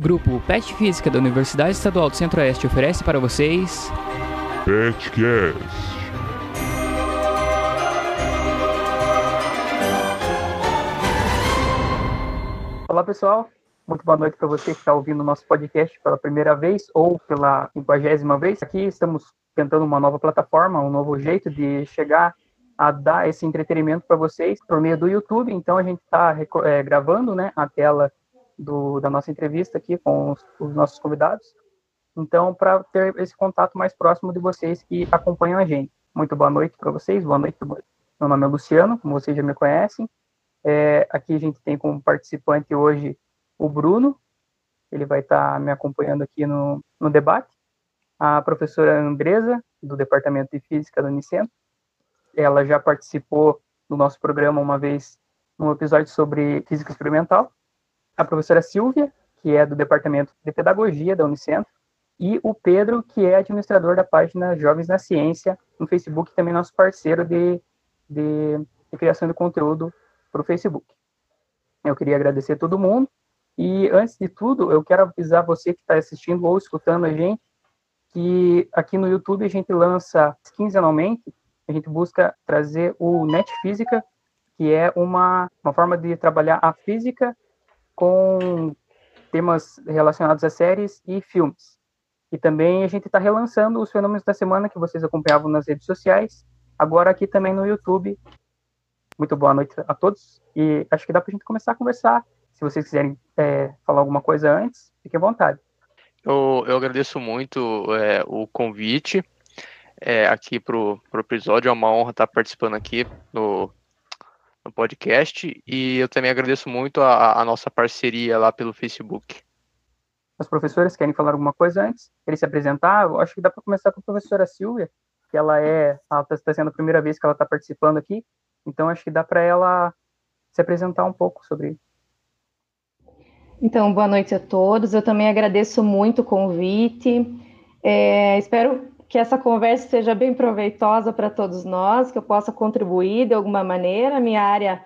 Grupo PET Física da Universidade Estadual do Centro-Oeste oferece para vocês. PetCast. Olá pessoal, muito boa noite para você que está ouvindo o nosso podcast pela primeira vez ou pela quinquagésima vez. Aqui estamos tentando uma nova plataforma, um novo jeito de chegar a dar esse entretenimento para vocês por meio do YouTube. Então a gente está é, gravando, né, a tela do, da nossa entrevista aqui com os, os nossos convidados. Então, para ter esse contato mais próximo de vocês que acompanham a gente. Muito boa noite para vocês, boa noite. Meu nome é Luciano, como vocês já me conhecem. É, aqui a gente tem como participante hoje o Bruno, ele vai estar tá me acompanhando aqui no, no debate. A professora Andresa, do Departamento de Física da Unicentro, ela já participou do nosso programa uma vez num episódio sobre física experimental a professora Silvia, que é do Departamento de Pedagogia da Unicentro, e o Pedro, que é administrador da página Jovens na Ciência no Facebook, também nosso parceiro de, de, de criação de conteúdo para o Facebook. Eu queria agradecer a todo mundo, e antes de tudo, eu quero avisar você que está assistindo ou escutando a gente, que aqui no YouTube a gente lança quinzenalmente, a gente busca trazer o Net Física, que é uma, uma forma de trabalhar a física com temas relacionados a séries e filmes. E também a gente está relançando os fenômenos da semana que vocês acompanhavam nas redes sociais, agora aqui também no YouTube. Muito boa noite a todos e acho que dá para a gente começar a conversar. Se vocês quiserem é, falar alguma coisa antes, fique à vontade. Eu, eu agradeço muito é, o convite é, aqui para o episódio. É uma honra estar participando aqui no, no podcast e eu também agradeço muito a, a nossa parceria lá pelo Facebook. Os professores querem falar alguma coisa antes? Querem se apresentar? Eu acho que dá para começar com a professora Silvia, que ela é, ela está tá sendo a primeira vez que ela está participando aqui, então acho que dá para ela se apresentar um pouco sobre isso. Então, boa noite a todos. Eu também agradeço muito o convite. É, espero que essa conversa seja bem proveitosa para todos nós, que eu possa contribuir de alguma maneira. Minha área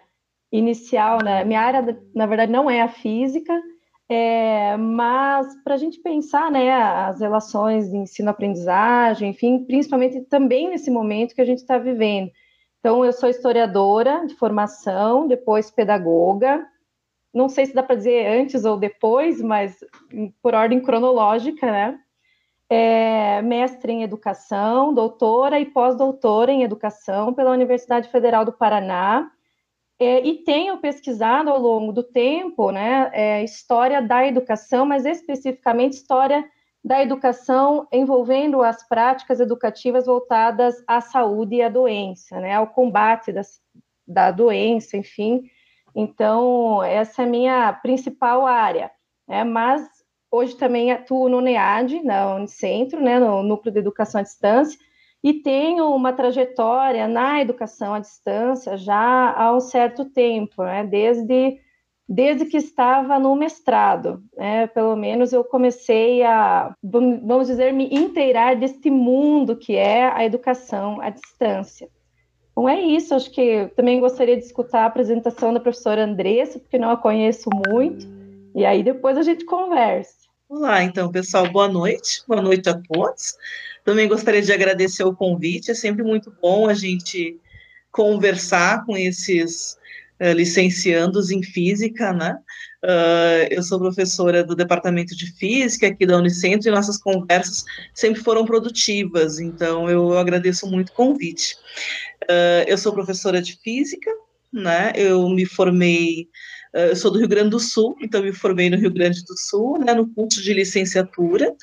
inicial, né, minha área, na verdade, não é a física, é, mas para a gente pensar né, as relações de ensino-aprendizagem, enfim, principalmente também nesse momento que a gente está vivendo. Então, eu sou historiadora de formação, depois pedagoga. Não sei se dá para dizer antes ou depois, mas por ordem cronológica, né? É mestre em educação, doutora e pós-doutora em educação pela Universidade Federal do Paraná. É, e tenho pesquisado ao longo do tempo né, é, história da educação, mas especificamente história da educação envolvendo as práticas educativas voltadas à saúde e à doença, né, ao combate das, da doença, enfim. Então, essa é a minha principal área. Né, mas Hoje também atuo no NEAD, na Unicentro, né, no Núcleo de Educação à Distância, e tenho uma trajetória na educação à distância já há um certo tempo, né, desde, desde que estava no mestrado. Né, pelo menos eu comecei a, vamos dizer, me inteirar deste mundo que é a educação à distância. Bom, é isso. Acho que também gostaria de escutar a apresentação da professora Andressa, porque não a conheço muito. E aí depois a gente conversa. Olá, então, pessoal, boa noite, boa noite a todos. Também gostaria de agradecer o convite, é sempre muito bom a gente conversar com esses uh, licenciandos em física, né? Uh, eu sou professora do Departamento de Física aqui da Unicentro e nossas conversas sempre foram produtivas, então eu agradeço muito o convite. Uh, eu sou professora de Física, né? Eu me formei eu sou do Rio Grande do Sul, então me formei no Rio Grande do Sul, né, no curso de licenciatura,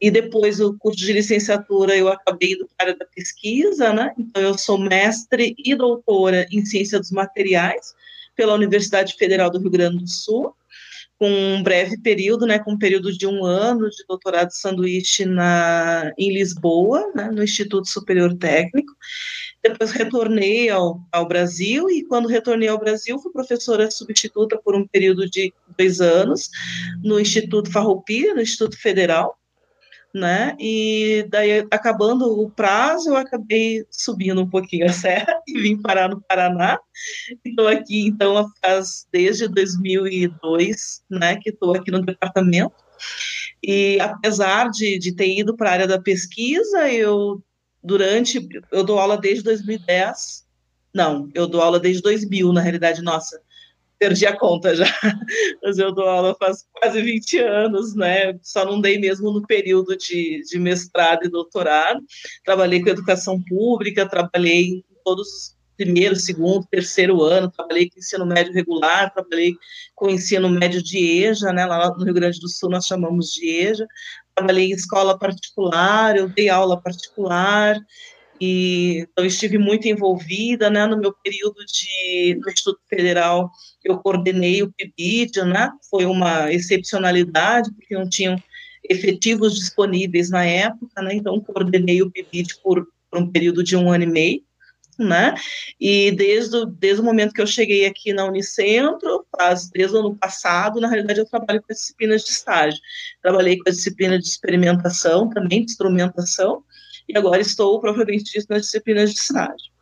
e depois do curso de licenciatura eu acabei a área da pesquisa, né, então eu sou mestre e doutora em ciência dos materiais pela Universidade Federal do Rio Grande do Sul, com um breve período, né, com um período de um ano de doutorado sanduíche na, em Lisboa, né, no Instituto Superior Técnico, depois retornei ao, ao Brasil e quando retornei ao Brasil fui professora substituta por um período de dois anos no Instituto Farroupilha, no Instituto Federal, né? E daí, acabando o prazo, eu acabei subindo um pouquinho a serra e vim parar no Paraná. Estou aqui, então, faz desde 2002, né, que estou aqui no departamento. E apesar de, de ter ido para a área da pesquisa, eu durante eu dou aula desde 2010. Não, eu dou aula desde 2000, na realidade, nossa perdi a conta já, mas eu dou aula faz quase 20 anos, né? Só não dei mesmo no período de, de mestrado e doutorado. Trabalhei com educação pública, trabalhei em todos os primeiro, segundo, terceiro ano, trabalhei com ensino médio regular, trabalhei com ensino médio de EJA, né? Lá no Rio Grande do Sul nós chamamos de EJA. Trabalhei em escola particular, eu dei aula particular, e então estive muito envolvida, né, no meu período de no Instituto Federal, eu coordenei o PIBID, né, foi uma excepcionalidade, porque não tinham efetivos disponíveis na época, né, então coordenei o PIBID por, por um período de um ano e meio, né? E desde, o, desde o momento que eu cheguei aqui na Unicentro, faz, desde o ano passado, na realidade, eu trabalho com as disciplinas de estágio. Trabalhei com a disciplina de experimentação, também de instrumentação, e agora estou propriamente dito nas disciplinas de estágio.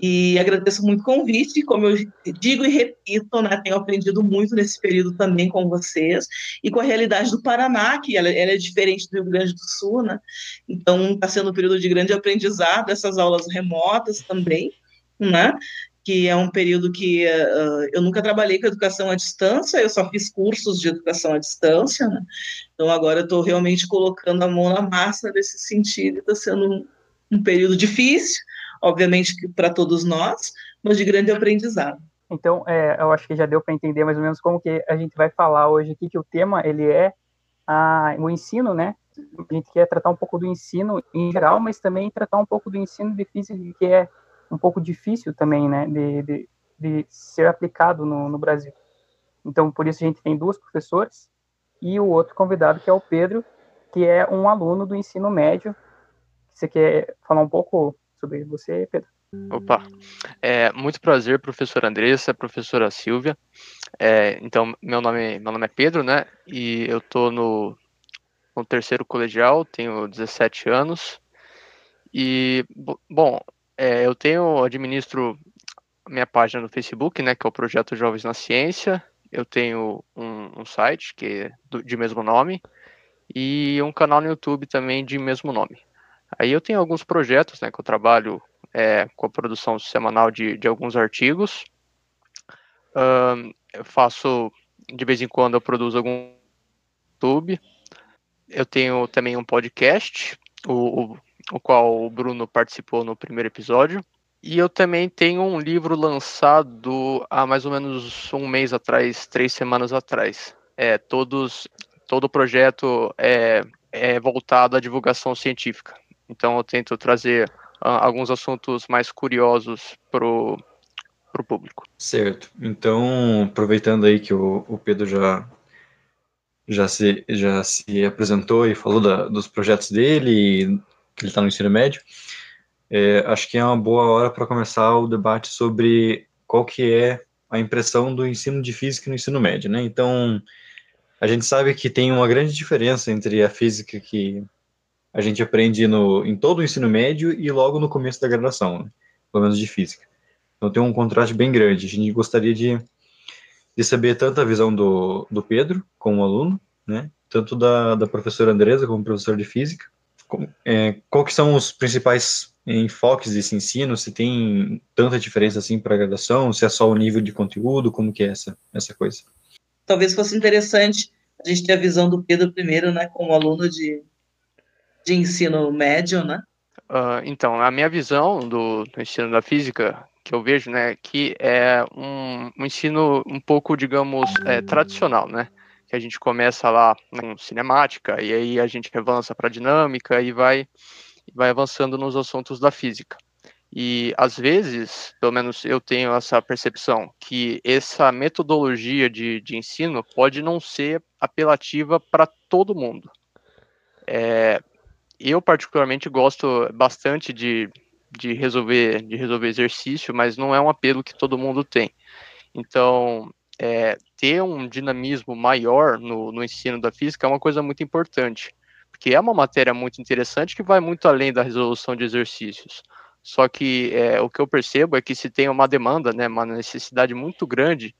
E agradeço muito o convite, como eu digo e repito, né, tenho aprendido muito nesse período também com vocês, e com a realidade do Paraná, que ela, ela é diferente do Rio Grande do Sul, né, então está sendo um período de grande aprendizado, essas aulas remotas também, né, que é um período que uh, eu nunca trabalhei com educação à distância, eu só fiz cursos de educação à distância, né? Então agora eu estou realmente colocando a mão na massa nesse sentido, está sendo um, um período difícil, obviamente para todos nós, mas de grande aprendizado. Então, é, eu acho que já deu para entender mais ou menos como que a gente vai falar hoje aqui, que o tema, ele é a, o ensino, né? A gente quer tratar um pouco do ensino em geral, mas também tratar um pouco do ensino de física, que é um pouco difícil também, né, de, de, de ser aplicado no, no Brasil. Então, por isso a gente tem duas professoras e o outro convidado, que é o Pedro, que é um aluno do ensino médio. Você quer falar um pouco sobre você, Pedro? Opa, é, muito prazer, professora Andressa, professora Silvia. É, então, meu nome, meu nome é Pedro, né? E eu tô no, no terceiro colegial, tenho 17 anos. E, bom, é, eu tenho, administro minha página no Facebook, né, que é o Projeto Jovens na Ciência. Eu tenho um, um site que é do, de mesmo nome e um canal no YouTube também de mesmo nome. Aí eu tenho alguns projetos, né, que eu trabalho é, com a produção semanal de, de alguns artigos. Um, eu faço, de vez em quando, eu produzo algum YouTube. Eu tenho também um podcast, o, o, o qual o Bruno participou no primeiro episódio. E eu também tenho um livro lançado há mais ou menos um mês atrás, três semanas atrás. É, todos, todo o projeto é, é voltado à divulgação científica. Então eu tento trazer uh, alguns assuntos mais curiosos pro para o público. Certo. Então, aproveitando aí que o, o Pedro já já se, já se apresentou e falou da, dos projetos dele, que ele está no ensino médio, é, acho que é uma boa hora para começar o debate sobre qual que é a impressão do ensino de física no ensino médio, né? Então, a gente sabe que tem uma grande diferença entre a física que a gente aprende no, em todo o ensino médio e logo no começo da graduação, né? pelo menos de física. Então tem um contraste bem grande. A gente gostaria de, de saber tanto a visão do, do Pedro como aluno, né? tanto da, da professora Andresa como professor de física, é, qual que são os principais enfoques desse ensino? Se tem tanta diferença assim para a graduação? Se é só o nível de conteúdo? Como que é essa, essa coisa? Talvez fosse interessante a gente ter a visão do Pedro primeiro, né, como aluno de, de ensino médio, né? Uh, então, a minha visão do, do, ensino da física, que eu vejo, né, que é um, um ensino um pouco, digamos, é, tradicional, né? que a gente começa lá com cinemática e aí a gente avança para dinâmica e vai vai avançando nos assuntos da física. E às vezes, pelo menos eu tenho essa percepção, que essa metodologia de, de ensino pode não ser apelativa para todo mundo. É, eu particularmente gosto bastante de, de resolver de resolver exercício, mas não é um apelo que todo mundo tem. Então, é, ter um dinamismo maior no, no ensino da física é uma coisa muito importante, porque é uma matéria muito interessante que vai muito além da resolução de exercícios. Só que é, o que eu percebo é que se tem uma demanda, né, uma necessidade muito grande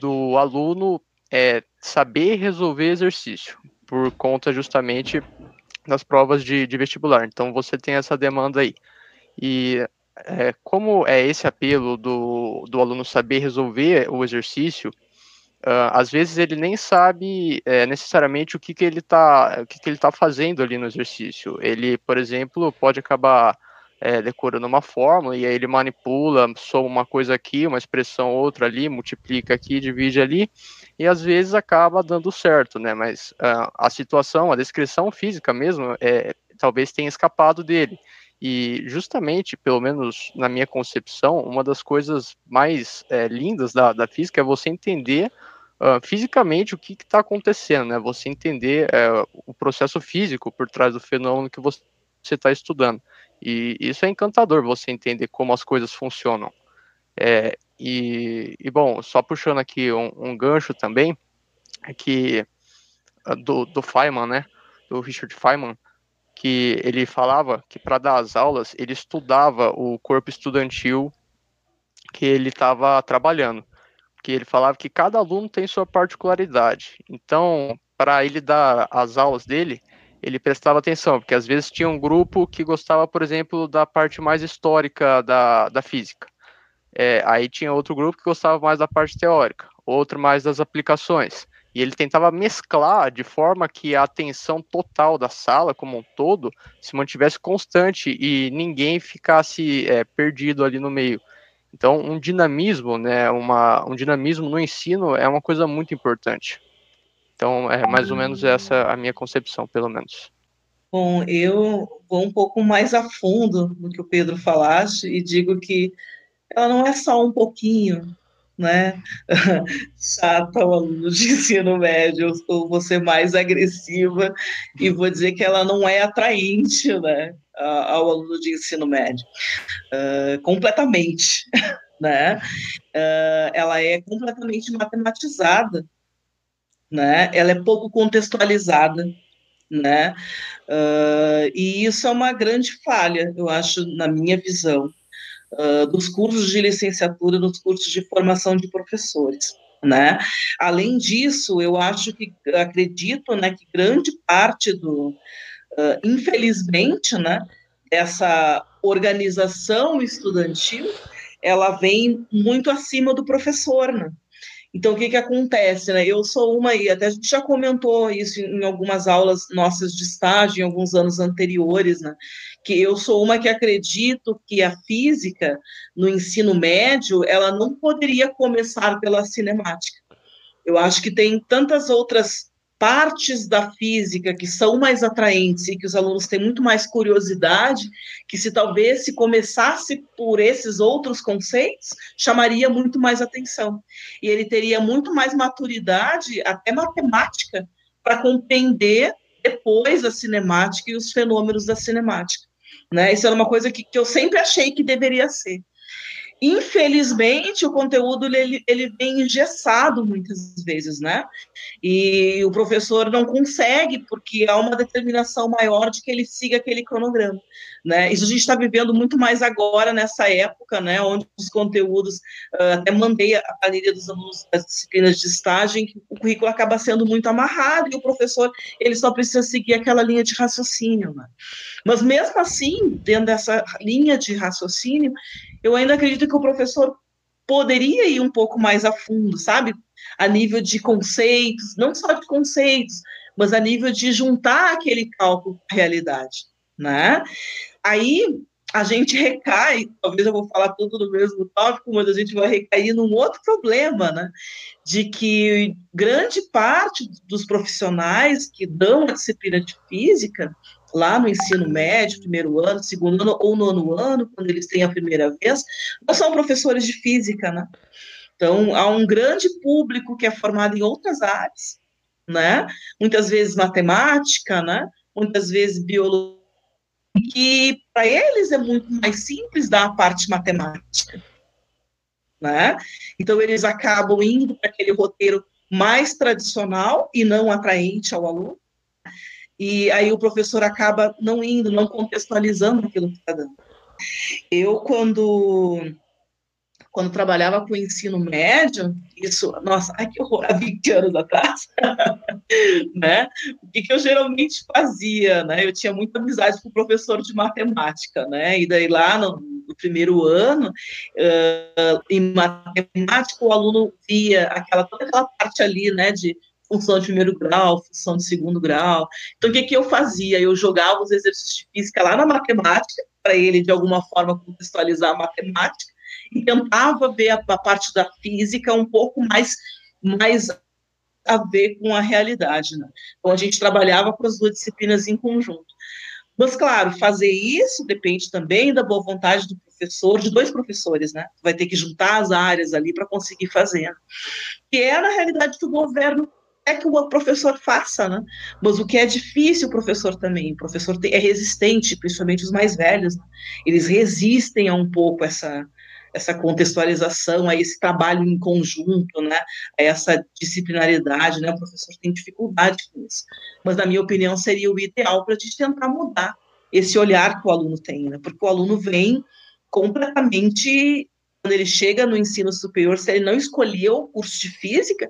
do aluno é, saber resolver exercício, por conta justamente das provas de, de vestibular. Então você tem essa demanda aí. E é, como é esse apelo do, do aluno saber resolver o exercício, uh, às vezes ele nem sabe é, necessariamente o que, que ele está que, que ele tá fazendo ali no exercício. Ele, por exemplo, pode acabar é, decorando uma fórmula e aí ele manipula, soma uma coisa aqui, uma expressão outra ali, multiplica aqui, divide ali, e às vezes acaba dando certo, né? Mas uh, a situação, a descrição física mesmo, é, talvez tenha escapado dele. E justamente, pelo menos na minha concepção, uma das coisas mais é, lindas da, da física é você entender uh, fisicamente o que está acontecendo, né? Você entender é, o processo físico por trás do fenômeno que você está estudando. E isso é encantador, você entender como as coisas funcionam. É, e, e, bom, só puxando aqui um, um gancho também, é que ah, do, do Feynman, né? Do Richard Feynman, que ele falava que para dar as aulas ele estudava o corpo estudantil que ele estava trabalhando, que ele falava que cada aluno tem sua particularidade. Então, para ele dar as aulas dele, ele prestava atenção, porque às vezes tinha um grupo que gostava, por exemplo, da parte mais histórica da, da física. É, aí tinha outro grupo que gostava mais da parte teórica, outro mais das aplicações. E ele tentava mesclar de forma que a atenção total da sala como um todo se mantivesse constante e ninguém ficasse é, perdido ali no meio. Então, um dinamismo, né, uma, um dinamismo no ensino é uma coisa muito importante. Então, é mais ou menos essa a minha concepção, pelo menos. Bom, eu vou um pouco mais a fundo no que o Pedro falaste e digo que ela não é só um pouquinho, né, chata o aluno de ensino médio, ou ser mais agressiva e vou dizer que ela não é atraente, né, ao aluno de ensino médio, uh, completamente, né, uh, ela é completamente matematizada, né, ela é pouco contextualizada, né, uh, e isso é uma grande falha, eu acho, na minha visão, dos cursos de licenciatura, dos cursos de formação de professores. Né? Além disso, eu acho que acredito, né, que grande parte do, uh, infelizmente, né, dessa organização estudantil, ela vem muito acima do professor, né? Então, o que que acontece, né? Eu sou uma, e até a gente já comentou isso em algumas aulas nossas de estágio, em alguns anos anteriores, né? Que eu sou uma que acredito que a física no ensino médio ela não poderia começar pela cinemática. Eu acho que tem tantas outras partes da física que são mais atraentes e que os alunos têm muito mais curiosidade, que se talvez se começasse por esses outros conceitos, chamaria muito mais atenção. E ele teria muito mais maturidade, até matemática, para compreender depois a cinemática e os fenômenos da cinemática. Né? Isso era uma coisa que, que eu sempre achei que deveria ser. Infelizmente, o conteúdo ele, ele vem engessado muitas vezes, né? E o professor não consegue, porque há uma determinação maior de que ele siga aquele cronograma, né? Isso a gente está vivendo muito mais agora, nessa época, né? Onde os conteúdos, uh, até mandei a planilha dos alunos das disciplinas de estágio, que o currículo acaba sendo muito amarrado e o professor, ele só precisa seguir aquela linha de raciocínio, né? Mas mesmo assim, dentro dessa linha de raciocínio, eu ainda acredito que o professor poderia ir um pouco mais a fundo, sabe? A nível de conceitos, não só de conceitos, mas a nível de juntar aquele cálculo à realidade, né? Aí a gente recai, talvez eu vou falar tudo no mesmo tópico, mas a gente vai recair num outro problema, né? De que grande parte dos profissionais que dão a disciplina de física, lá no ensino médio, primeiro ano, segundo ano ou nono ano, quando eles têm a primeira vez, não são professores de física, né? Então, há um grande público que é formado em outras áreas, né? Muitas vezes matemática, né? Muitas vezes biologia, que para eles é muito mais simples dar a parte matemática, né? Então, eles acabam indo para aquele roteiro mais tradicional e não atraente ao aluno, e aí o professor acaba não indo, não contextualizando aquilo que está dando. Eu, quando quando trabalhava com o ensino médio, isso, nossa, ai que horror, há 20 anos atrás, né? O que, que eu geralmente fazia, né? Eu tinha muita amizade com o professor de matemática, né? E daí lá no, no primeiro ano, uh, em matemática, o aluno via aquela, toda aquela parte ali, né, de função de primeiro grau, função de segundo grau. Então, o que, que eu fazia? Eu jogava os exercícios de física lá na matemática, para ele, de alguma forma, contextualizar a matemática, e tentava ver a, a parte da física um pouco mais, mais a ver com a realidade. Né? Então, a gente trabalhava com as duas disciplinas em conjunto. Mas, claro, fazer isso depende também da boa vontade do professor, de dois professores, né? Vai ter que juntar as áreas ali para conseguir fazer. Que é, na realidade, do governo é que o professor faça, né? Mas o que é difícil o professor também, o professor é resistente, principalmente os mais velhos, né? eles resistem a um pouco essa, essa contextualização, a esse trabalho em conjunto, né, a essa disciplinaridade, né, o professor tem dificuldade com isso. Mas, na minha opinião, seria o ideal para a gente tentar mudar esse olhar que o aluno tem, né, porque o aluno vem completamente, quando ele chega no ensino superior, se ele não escolheu o curso de física,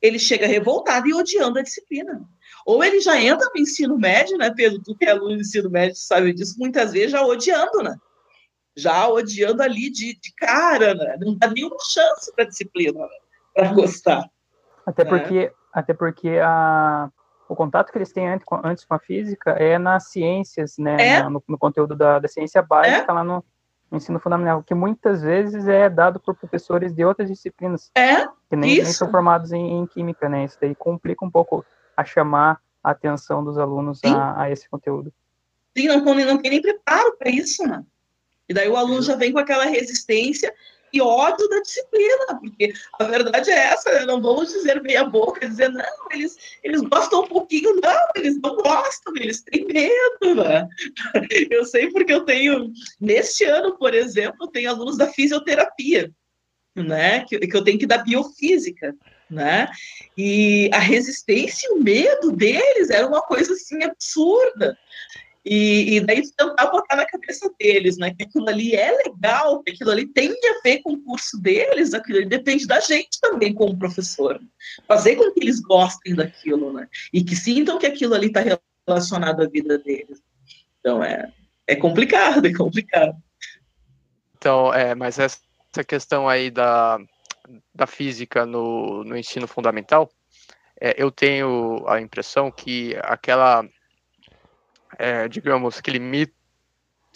ele chega revoltado e odiando a disciplina. Ou ele já entra no ensino médio, né, Pedro, tu que é aluno do ensino médio sabe disso, muitas vezes já odiando, né, já odiando ali de, de cara, né? não dá nenhuma chance para a disciplina né? para gostar. Até né? porque, até porque a, o contato que eles têm antes, antes com a física é nas ciências, né? É? No, no, conteúdo da, da ciência básica, é? lá no, no, ensino fundamental, que muitas vezes é dado por professores de outras disciplinas. É? Que nem, nem são formados em, em, química, né? Isso daí complica um pouco a chamar a atenção dos alunos a, a, esse conteúdo. Sim, não, não tem nem preparo para isso, né? E daí o aluno já vem com aquela resistência e ódio da disciplina, porque a verdade é essa, né? não vamos dizer meia boca, dizer, não, eles, eles gostam um pouquinho, não, eles não gostam, eles têm medo, né? Eu sei porque eu tenho, neste ano, por exemplo, tenho alunos da fisioterapia, né, que, que eu tenho que dar biofísica, né, e a resistência e o medo deles era uma coisa, assim, absurda, e, e daí tentar botar na cabeça deles, né? Que aquilo ali é legal, que aquilo ali tem a ver com o curso deles, aquilo ali depende da gente também como professor. Fazer com que eles gostem daquilo, né? E que sintam que aquilo ali está relacionado à vida deles. Então é, é complicado, é complicado. Então, é, mas essa questão aí da, da física no, no ensino fundamental, é, eu tenho a impressão que aquela é, digamos, aquele mito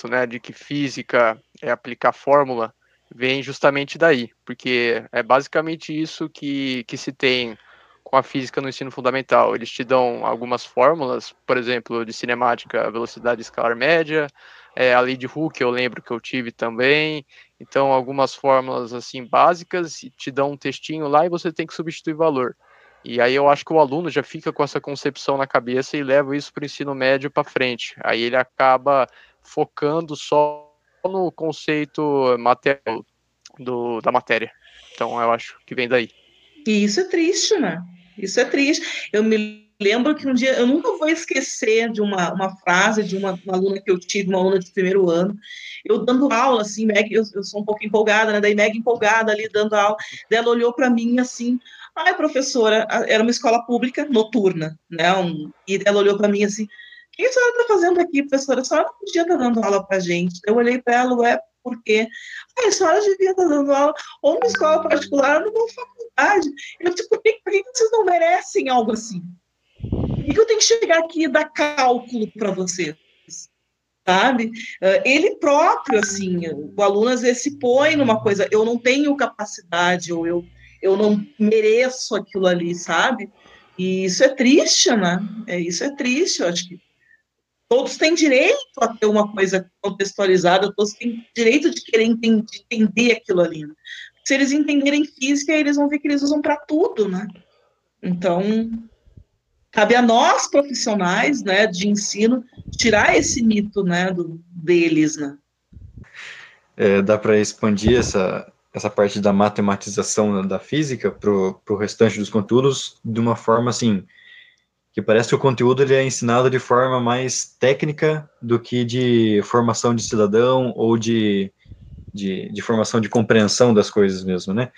né, de que física é aplicar fórmula, vem justamente daí, porque é basicamente isso que, que se tem com a física no ensino fundamental. Eles te dão algumas fórmulas, por exemplo, de cinemática, velocidade escalar média, é, a lei de Hooke eu lembro que eu tive também, então algumas fórmulas assim básicas, te dão um textinho lá e você tem que substituir valor. E aí eu acho que o aluno já fica com essa concepção na cabeça e leva isso para o ensino médio para frente. Aí ele acaba focando só no conceito material do, da matéria. Então eu acho que vem daí. E isso é triste, né? Isso é triste. Eu me lembro que um dia, eu nunca vou esquecer de uma, uma frase de uma, uma aluna que eu tive, uma aluna de primeiro ano, eu dando aula, assim, Meg, eu, eu sou um pouco empolgada, né? Daí Meg empolgada ali dando aula, daí ela olhou para mim assim, Ai, professora, era uma escola pública noturna, né? Um, e ela olhou para mim assim: o que a senhora está fazendo aqui, professora? A senhora não podia estar tá dando aula para gente. Eu olhei para ela, é por quê? a senhora devia estar tá dando aula ou numa escola particular ou numa faculdade. Eu disse, por que, por que vocês não merecem algo assim? Por que eu tenho que chegar aqui e dar cálculo para vocês? Sabe? Eh, ele próprio, assim, o aluno às vezes se põe numa coisa, eu não tenho capacidade, ou eu eu não mereço aquilo ali, sabe? E isso é triste, né? É, isso é triste, eu acho que todos têm direito a ter uma coisa contextualizada, todos têm direito de querer entender, de entender aquilo ali. Né? Se eles entenderem física, eles vão ver que eles usam para tudo, né? Então, cabe a nós, profissionais, né, de ensino, tirar esse mito, né, do, deles, né? É, dá para expandir essa, essa parte da matematização da física para o restante dos conteúdos de uma forma assim que parece que o conteúdo ele é ensinado de forma mais técnica do que de formação de cidadão ou de, de, de, formação de compreensão das coisas mesmo, né?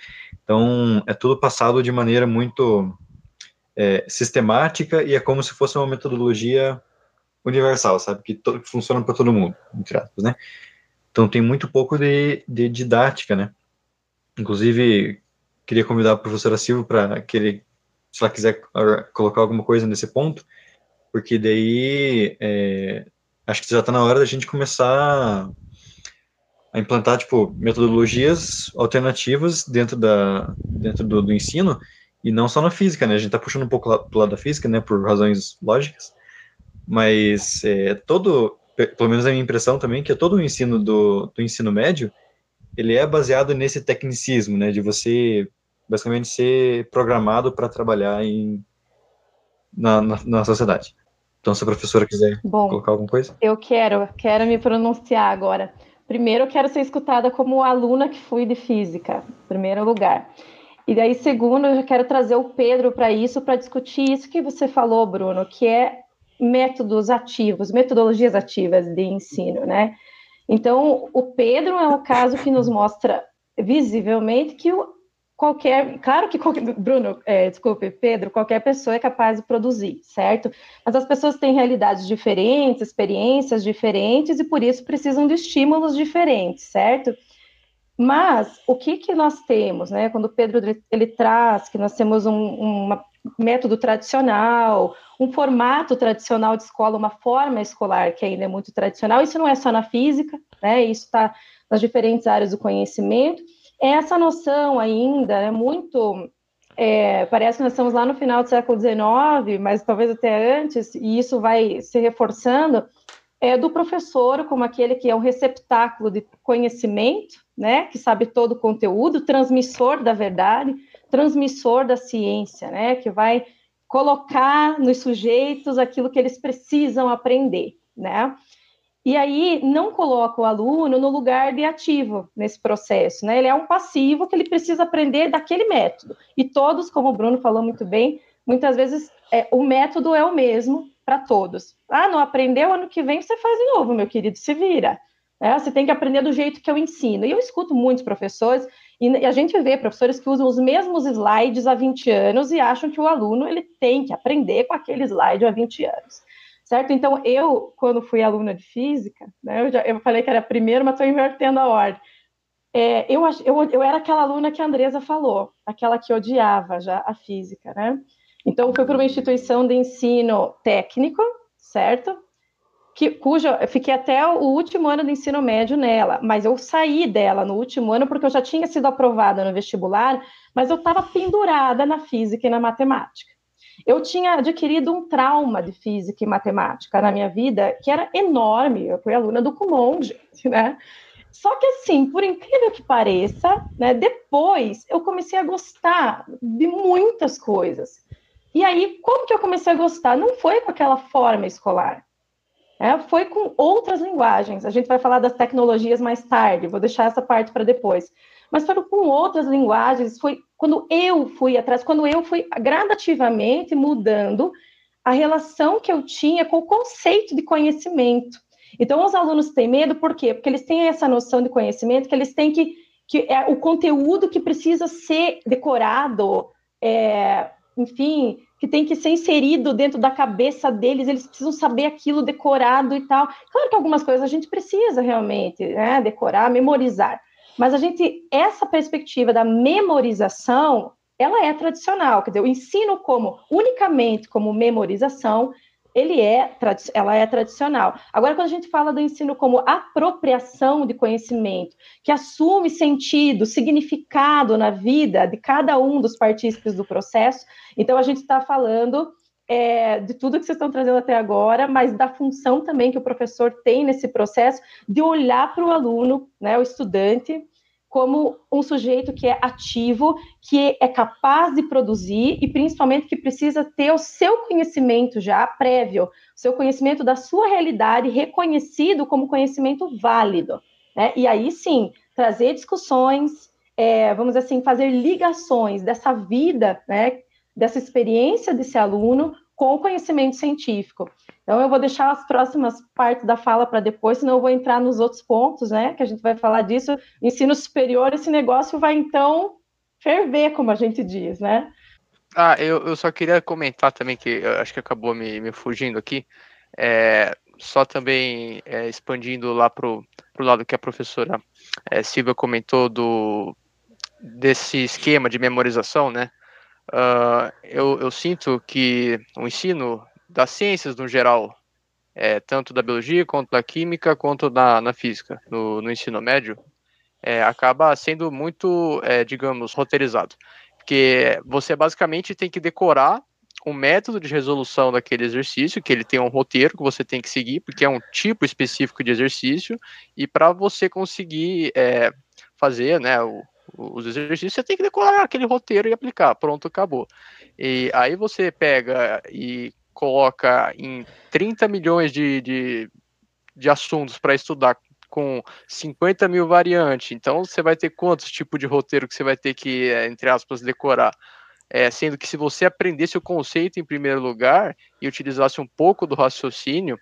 Então, é tudo passado de maneira muito é, sistemática e é como se fosse uma metodologia universal, sabe? Que funciona para todo mundo, entre aspas, né? Então, tem muito pouco de, de didática, né? Inclusive, queria convidar a professora Silva para que ele se ela quiser colocar alguma coisa nesse ponto, porque daí é, acho que já está na hora da gente começar a implantar tipo metodologias alternativas dentro da dentro do, do ensino e não só na física, né? A gente está puxando um pouco lá, pro lado da física, né? Por razões lógicas, mas é, todo, pelo menos a minha impressão também que é todo o ensino do, do ensino médio ele é baseado nesse tecnicismo, né? De você basicamente ser programado para trabalhar em, na, na, na, sociedade. Então, se a professora quiser Bom, colocar alguma coisa. Eu quero, quero me pronunciar agora. Primeiro, eu quero ser escutada como aluna que fui de física, em primeiro lugar. E daí, segundo, eu quero trazer o Pedro para isso, para discutir isso que você falou, Bruno, que é métodos ativos, metodologias ativas de ensino, né? Então, o Pedro é um caso que nos mostra visivelmente que o qualquer, claro que qualquer, Bruno, é, desculpe, Pedro, qualquer pessoa é capaz de produzir, certo? Mas as pessoas têm realidades diferentes, experiências diferentes e por isso precisam de estímulos diferentes, certo? Mas o que que nós temos, né? Quando o Pedro ele, traz que nós temos um, um método tradicional, um formato tradicional de escola, uma forma escolar que ainda é muito tradicional. Isso não é só na física, né? Isso está nas diferentes áreas do conhecimento essa noção ainda é muito. É, parece que nós estamos lá no final do século XIX, mas talvez até antes, e isso vai se reforçando, é do professor como aquele que é um receptáculo de conhecimento, né, que sabe todo o conteúdo, transmissor da verdade, transmissor da ciência, né, que vai colocar nos sujeitos aquilo que eles precisam aprender, né? E aí não coloca o aluno no lugar de ativo nesse processo, né? Ele é um passivo que ele precisa aprender daquele método. E todos, como o Bruno falou muito bem, muitas vezes é, o método é o mesmo para todos. Ah, não aprendeu, ano que vem você faz de novo, meu querido, se vira. É, você tem que aprender do jeito que eu ensino. E eu escuto muitos professores, e a gente vê professores que usam os mesmos slides há 20 anos e acham que o aluno ele tem que aprender com aquele slide há 20 anos certo? Então, eu, quando fui aluna de física, né, eu, já, eu falei que era primeiro, mas estou invertendo a ordem. É, eu, eu, eu era aquela aluna que a Andresa falou, aquela que odiava já a física, né? Então, fui para uma instituição de ensino técnico, certo? Que, cuja eu fiquei até o último ano do ensino médio nela, mas eu saí dela no último ano porque eu já tinha sido aprovada no vestibular, mas eu estava pendurada na física e na matemática. Eu tinha adquirido um trauma de física e matemática na minha vida que era enorme. Eu fui aluna do Kumon, gente, né? Só que assim, por incrível que pareça, né, depois eu comecei a gostar de muitas coisas. E aí, como que eu comecei a gostar? Não foi com aquela forma escolar. É, foi com outras linguagens. A gente vai falar das tecnologias mais tarde, vou deixar essa parte para depois mas foram com outras linguagens. Foi quando eu fui atrás, quando eu fui gradativamente mudando a relação que eu tinha com o conceito de conhecimento. Então, os alunos têm medo, por quê? Porque eles têm essa noção de conhecimento que eles têm que. que é o conteúdo que precisa ser decorado, é, enfim, que tem que ser inserido dentro da cabeça deles, eles precisam saber aquilo decorado e tal. Claro que algumas coisas a gente precisa realmente né, decorar, memorizar. Mas a gente, essa perspectiva da memorização, ela é tradicional, quer dizer, o ensino como unicamente como memorização, ele é, ela é tradicional. Agora, quando a gente fala do ensino como apropriação de conhecimento, que assume sentido, significado na vida de cada um dos partícipes do processo, então a gente está falando é, de tudo que vocês estão trazendo até agora, mas da função também que o professor tem nesse processo de olhar para o aluno, né, o estudante, como um sujeito que é ativo, que é capaz de produzir e principalmente que precisa ter o seu conhecimento já prévio, o seu conhecimento da sua realidade reconhecido como conhecimento válido. Né? E aí sim, trazer discussões, é, vamos assim, fazer ligações dessa vida, né, dessa experiência desse aluno com conhecimento científico. Então, eu vou deixar as próximas partes da fala para depois, senão eu vou entrar nos outros pontos, né? Que a gente vai falar disso. Ensino superior, esse negócio vai então ferver, como a gente diz, né? Ah, eu, eu só queria comentar também que acho que acabou me, me fugindo aqui. É, só também é, expandindo lá para o lado que a professora é, Silvia comentou do desse esquema de memorização, né? Uh, eu, eu, sinto que o ensino das ciências no geral, é, tanto da biologia quanto da química, quanto na, na física, no, no ensino médio, é, acaba sendo muito, é, digamos, roteirizado. Porque você basicamente tem que decorar um método de resolução daquele exercício, que ele tem um roteiro que você tem que seguir, porque é um tipo específico de exercício, e para você conseguir é, fazer né, o, os exercícios, você tem que decorar aquele roteiro e aplicar. Pronto, acabou. E aí você pega e coloca em 30 milhões de, de, de assuntos para estudar com 50 mil variantes. Então você vai ter quantos tipos de roteiro que você vai ter que, é, entre aspas, decorar? É, sendo que se você aprendesse o conceito em primeiro lugar e utilizasse um pouco do raciocínio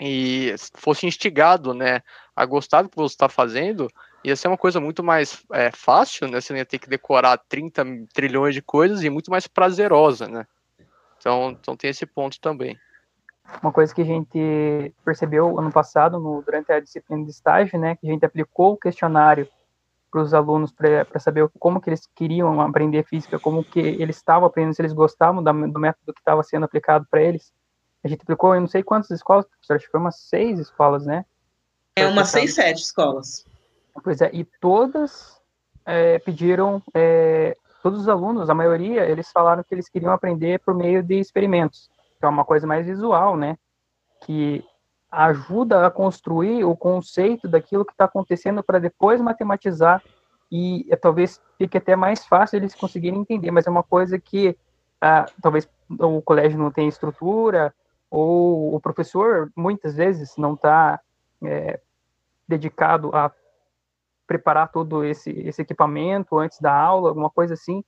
e fosse instigado né, a gostar do que você está fazendo, ia ser uma coisa muito mais é, fácil, né? Você não ia ter que decorar 30 trilhões de coisas e muito mais prazerosa, né? Então, então tem esse ponto também. Uma coisa que a gente percebeu ano passado, no, durante a disciplina de estágio, né, que a gente aplicou o questionário para os alunos para saber como que eles queriam aprender física, como que eles estavam aprendendo, se eles gostavam da, do método que estava sendo aplicado para eles. A gente aplicou em não sei quantas escolas, acho que foi umas seis escolas, né? É umas seis, sete escolas. Pois é, e todas é, pediram, é, todos os alunos, a maioria, eles falaram que eles queriam aprender por meio de experimentos, que é uma coisa mais visual, né? Que ajuda a construir o conceito daquilo que está acontecendo para depois matematizar e é, talvez fique até mais fácil eles conseguirem entender, mas é uma coisa que ah, talvez o colégio não tenha estrutura ou o professor muitas vezes não está é, dedicado a preparar todo esse, esse equipamento antes da aula, alguma coisa assim,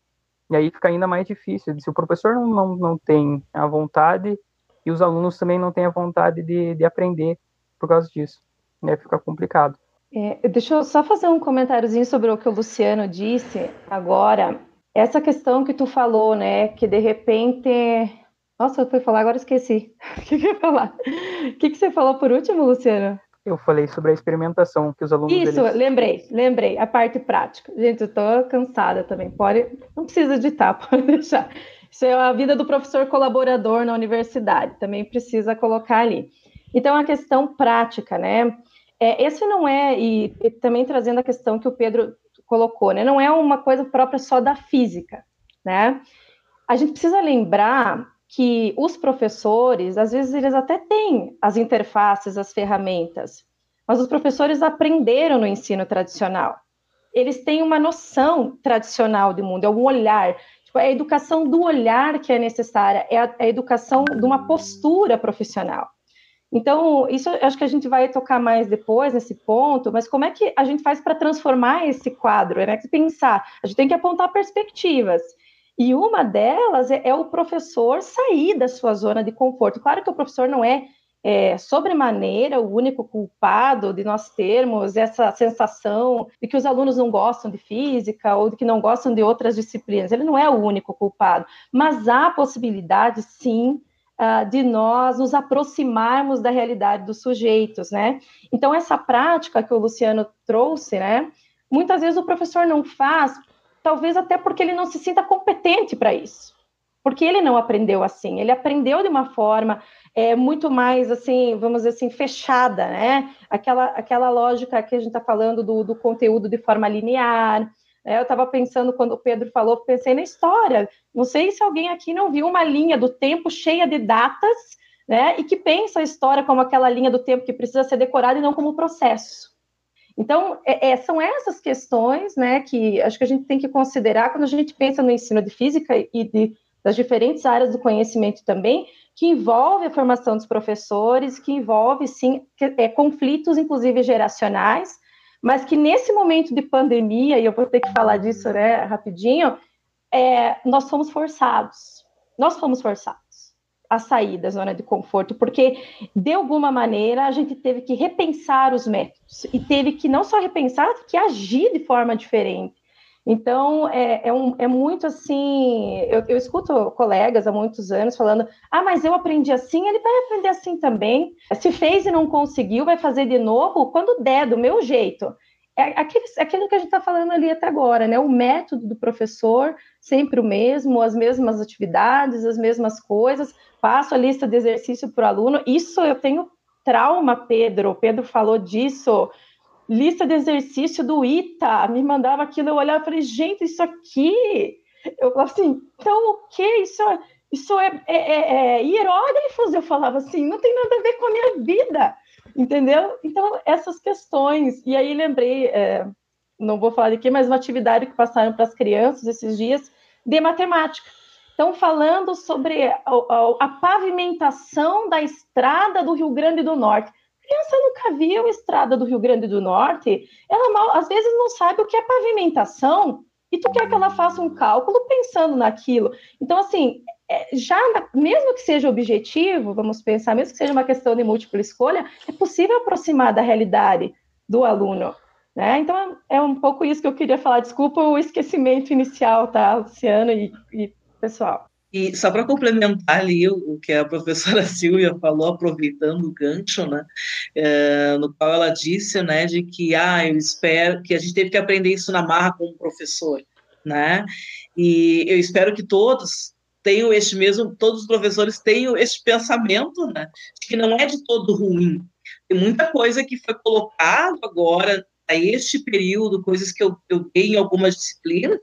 e aí fica ainda mais difícil. Se o professor não, não, não tem a vontade e os alunos também não têm a vontade de, de aprender por causa disso, né, fica complicado. É, deixa eu só fazer um comentáriozinho sobre o que o Luciano disse agora. Essa questão que tu falou, né, que de repente nossa, eu fui falar, agora esqueci. O que, que eu ia falar? O que, que você falou por último, Luciano? Eu falei sobre a experimentação que os alunos. Isso, deles... lembrei, lembrei, a parte prática. Gente, eu tô cansada também. Pode, não precisa editar, pode deixar. Isso é a vida do professor colaborador na universidade, também precisa colocar ali. Então, a questão prática, né? É, esse não é, e, e também trazendo a questão que o Pedro colocou, né? Não é uma coisa própria só da física, né? A gente precisa lembrar que os professores, às vezes, eles até têm as interfaces, as ferramentas, mas os professores aprenderam no ensino tradicional. Eles têm uma noção tradicional de mundo, é um olhar. Tipo, é a educação do olhar que é necessária, é a, é a educação de uma postura profissional. Então, isso acho que a gente vai tocar mais depois nesse ponto, mas como é que a gente faz para transformar esse quadro? É né? que pensar, a gente tem que apontar perspectivas. E uma delas é, é, o professor sair da sua zona de conforto. Claro que o professor não é, é sobremaneira o único culpado de nós termos essa sensação de que os alunos não gostam de física ou de que não gostam de outras disciplinas. Ele não é o único culpado, mas há possibilidade, sim, uh, de nós nos aproximarmos da realidade dos sujeitos, né? Então, essa prática que o Luciano trouxe, né? Muitas vezes o professor não faz talvez até porque ele não se sinta competente para isso. Porque ele não aprendeu assim, ele aprendeu de uma forma é, muito mais, assim, vamos dizer assim, fechada, né? Aquela, aquela lógica que a gente está falando do, do conteúdo de forma linear, né? eu estava pensando, quando o Pedro falou, pensei na história. Não sei se alguém aqui não viu uma linha do tempo cheia de datas, né? E que pensa a história como aquela linha do tempo que precisa ser decorada e não como processo. Então, é, é, são essas questões né, que acho que a gente tem que considerar quando a gente pensa no ensino de física e de, das diferentes áreas do conhecimento também, que envolve a formação dos professores, que envolve, sim, é, conflitos, inclusive geracionais, mas que nesse momento de pandemia, e eu vou ter que falar disso né, rapidinho, é, nós fomos forçados. Nós fomos forçados a sair da zona de conforto, porque de alguma maneira a gente teve que repensar os métodos e teve que não só repensar, que agir de forma diferente. Então, é, é, um, é muito assim. Eu, eu, escuto colegas há muitos anos falando: ah, mas eu aprendi assim, ele vai aprender assim também. Se fez e não conseguiu, vai fazer de novo quando der, do meu jeito. É aquele, aquilo que a gente está falando ali até agora, né? O método do professor, sempre o mesmo, as mesmas atividades, as mesmas coisas, passo a lista de exercício para o aluno. Isso eu tenho trauma, Pedro. Pedro falou disso lista de exercício do ITA, me mandava aquilo, eu olhava e falei, gente, isso aqui, eu falava assim, então o que? Isso, é, isso é, é, é, é hieróglifos, eu falava assim, não tem nada a ver com a minha vida, entendeu? Então, essas questões, e aí lembrei, é, não vou falar aqui, mas uma atividade que passaram para as crianças esses dias, de matemática. Estão falando sobre a, a, a pavimentação da estrada do Rio Grande do Norte criança nunca viu a estrada do Rio Grande do Norte, ela mal, às vezes não sabe o que é pavimentação, e tu quer que ela faça um cálculo pensando naquilo. Então, assim, já mesmo que seja objetivo, vamos pensar, mesmo que seja uma questão de múltipla escolha, é possível aproximar da realidade do aluno. Né? Então, é um pouco isso que eu queria falar. Desculpa o esquecimento inicial, tá, Luciano e, e pessoal. E só para complementar ali o, que a professora Silvia falou, aproveitando o gancho, né, é, no qual ela disse, né, de que, ah, eu espero que a gente teve que aprender isso na marra com o professor, né, e eu espero que todos tenham este mesmo, todos os professores tenham este pensamento, né, de que não é de todo ruim. Tem muita coisa que foi colocado agora a este período, coisas que eu, eu dei em algumas disciplinas,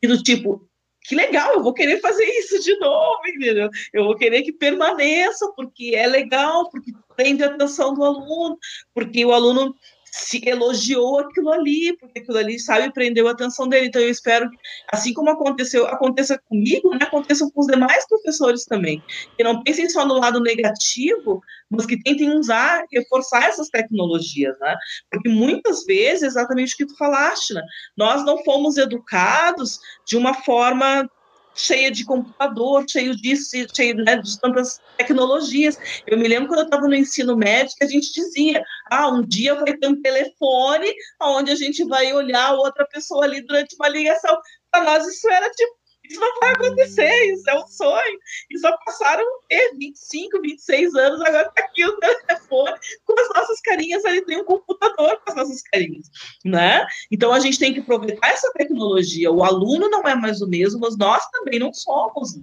e do tipo, que legal, eu vou querer fazer isso de novo, entendeu? Eu vou querer que permaneça, porque é legal, porque prende a atenção do aluno, porque o aluno se elogiou aquilo ali, porque aquilo ali, sabe, prendeu a atenção dele. Então, eu espero que, assim como aconteceu, aconteça comigo, né, aconteça com os demais professores também. Que não pensem só no lado negativo, mas que tentem usar, reforçar essas tecnologias, né? Porque muitas vezes, exatamente o que tu falaste, né? Nós não fomos educados de uma forma cheia de computador, cheio disso, cheio né, de tantas tecnologias. Eu me lembro quando eu estava no ensino médio que a gente dizia, ah, um dia vai ter um telefone onde a gente vai olhar outra pessoa ali durante uma ligação. Para nós isso era tipo isso não vai acontecer, isso é um sonho. E só passaram é, 25, 26 anos, agora está aqui o telefone com as nossas carinhas, ali tem um computador com as nossas carinhas, né? Então a gente tem que aproveitar essa tecnologia. O aluno não é mais o mesmo, mas nós também não somos.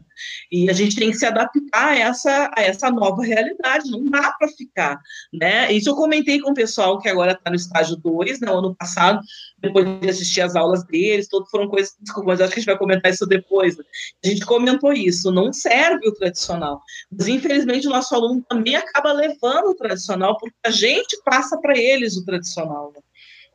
E a gente tem que se adaptar a essa, a essa nova realidade, não dá para ficar, né? Isso eu comentei com o pessoal que agora está no estágio 2, né? ano passado, depois de assistir as aulas deles, todas foram coisas, desculpa, mas acho que a gente vai comentar isso depois. Né? A gente comentou isso, não serve o tradicional. Mas, infelizmente, o nosso aluno também acaba levando o tradicional, porque a gente passa para eles o tradicional. Né?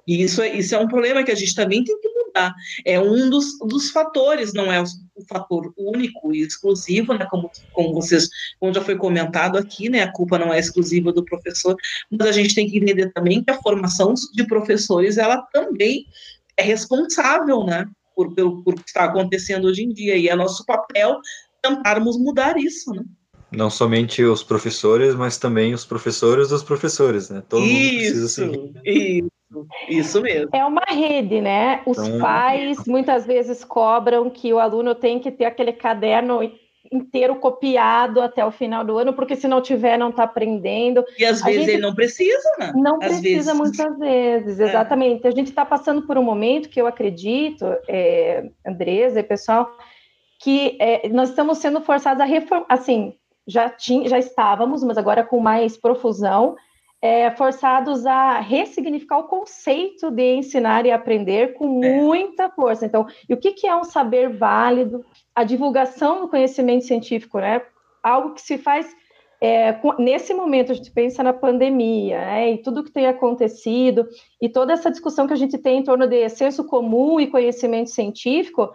E isso é, isso é um problema que a gente também tem que mudar. É um dos, dos fatores, não é o, o fator único e exclusivo, né? Como, como vocês, como já foi comentado aqui, né? A culpa não é exclusiva do professor, mas a gente tem que entender também que a formação de professores, ela também é responsável, né? Por, pelo, por que está acontecendo hoje em dia. E é nosso papel tentarmos mudar isso, né? Não somente os professores, mas também os professores dos professores, né? Todo isso, mundo precisa. Isso. Isso mesmo. É uma rede, né? Os então, pais muitas vezes cobram que o aluno tem que ter aquele caderno inteiro copiado até o final do ano, porque se não tiver, não está aprendendo. E às a vezes ele não precisa, né? Não às precisa vezes. muitas vezes, é. exatamente. É. A gente está passando por um momento que eu acredito, é, Andresa e pessoal, que é, nós estamos sendo forçados a reformar, assim, já, tinha, já estávamos, mas agora com mais profusão, é, forçados a ressignificar o conceito de ensinar e aprender com é. muita força. Então, e o que, que é um saber válido? A divulgação do conhecimento científico, né? Algo que se faz é, nesse momento, a gente pensa na pandemia, né, e tudo que tem acontecido, e toda essa discussão que a gente tem em torno de senso comum e conhecimento científico,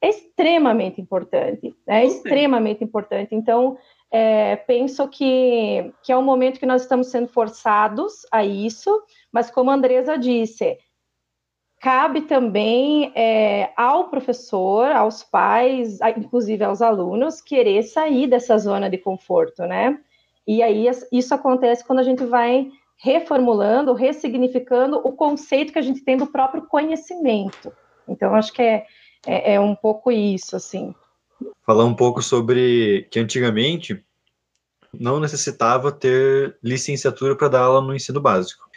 é extremamente importante, né, é extremamente importante. Então, é, penso que, que é um momento que nós estamos sendo forçados a isso, mas como a Andresa disse, cabe também é, ao professor, aos pais, inclusive aos alunos, querer sair dessa zona de conforto, né? E aí isso acontece quando a gente vai reformulando, ressignificando o conceito que a gente tem do próprio conhecimento. Então, acho que é, é, é um pouco isso, assim. Falar um pouco sobre que antigamente não necessitava ter licenciatura para dar aula no ensino básico.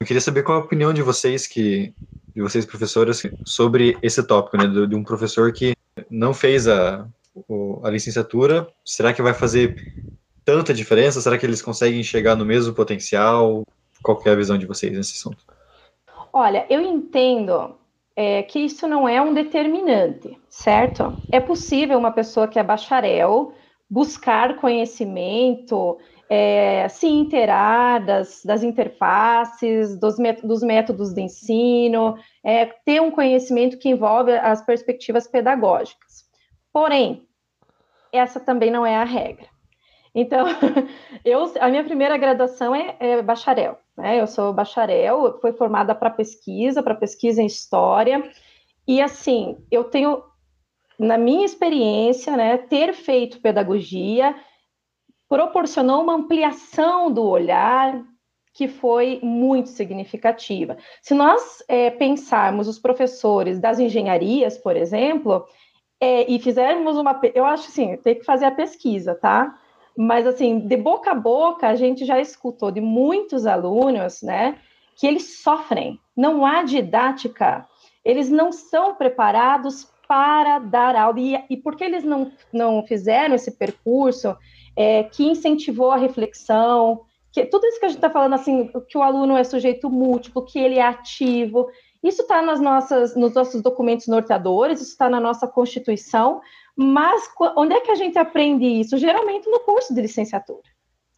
Eu queria saber qual a opinião de vocês, que, de vocês professoras, sobre esse tópico, né, de, um professor que não fez a, a licenciatura. Será que vai fazer tanta diferença? Será que eles conseguem chegar no mesmo potencial? Qual é a visão de vocês nesse assunto? Olha, eu entendo é, que isso não é um determinante, certo? É possível uma pessoa que é bacharel buscar conhecimento, é, se interar das, das interfaces, dos, dos métodos de ensino, é, ter um conhecimento que envolve as perspectivas pedagógicas. Porém, essa também não é a regra. Então, eu, a minha primeira graduação é, é bacharel. Né? Eu sou bacharel, fui formada para pesquisa, para pesquisa em história. E assim, eu tenho, na minha experiência, né, ter feito pedagogia proporcionou uma ampliação do olhar que foi muito significativa. Se nós é, pensarmos os professores das engenharias, por exemplo, é, e fizermos uma. Eu acho assim, tem que fazer a pesquisa, tá? Mas, assim, de boca a boca, a gente já escutou de muitos alunos, né, que eles sofrem, não há didática, eles não são preparados para dar aula. E, e porque eles não, não fizeram esse percurso é, que incentivou a reflexão, que tudo isso que a gente está falando, assim, que o aluno é sujeito múltiplo, que ele é ativo, isso está nas nossas, nos nossos documentos norteadores, isso está na nossa Constituição, mas onde é que a gente aprende isso? Geralmente no curso de licenciatura.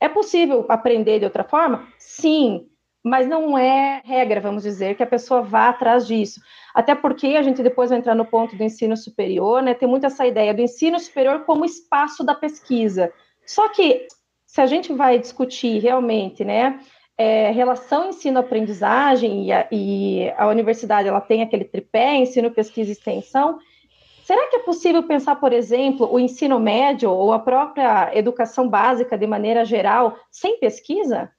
É possível aprender de outra forma? Sim, mas não é regra, vamos dizer, que a pessoa vá atrás disso. Até porque a gente depois vai entrar no ponto do ensino superior, né? Tem muito essa ideia do ensino superior como espaço da pesquisa. Só que se a gente vai discutir realmente, né, é, relação ensino-aprendizagem e, e a universidade ela tem aquele tripé, ensino, pesquisa e extensão, Será que é possível pensar, por exemplo, o ensino médio ou a própria educação básica de maneira geral sem pesquisa?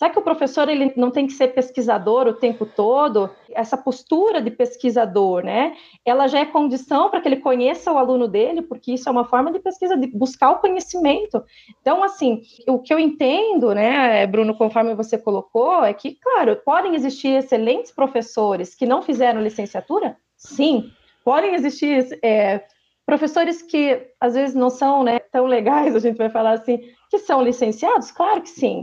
Será que o professor ele não tem que ser pesquisador o tempo todo? Essa postura de pesquisador, né? Ela já é condição para que ele conheça o aluno dele, porque isso é uma forma de pesquisa, de buscar o conhecimento. Então, assim, o que eu entendo, né, Bruno, conforme você colocou, é que, claro, podem existir excelentes professores que não fizeram licenciatura? Sim, podem existir é, professores que às vezes não são né, tão legais, a gente vai falar assim, que são licenciados? Claro que sim,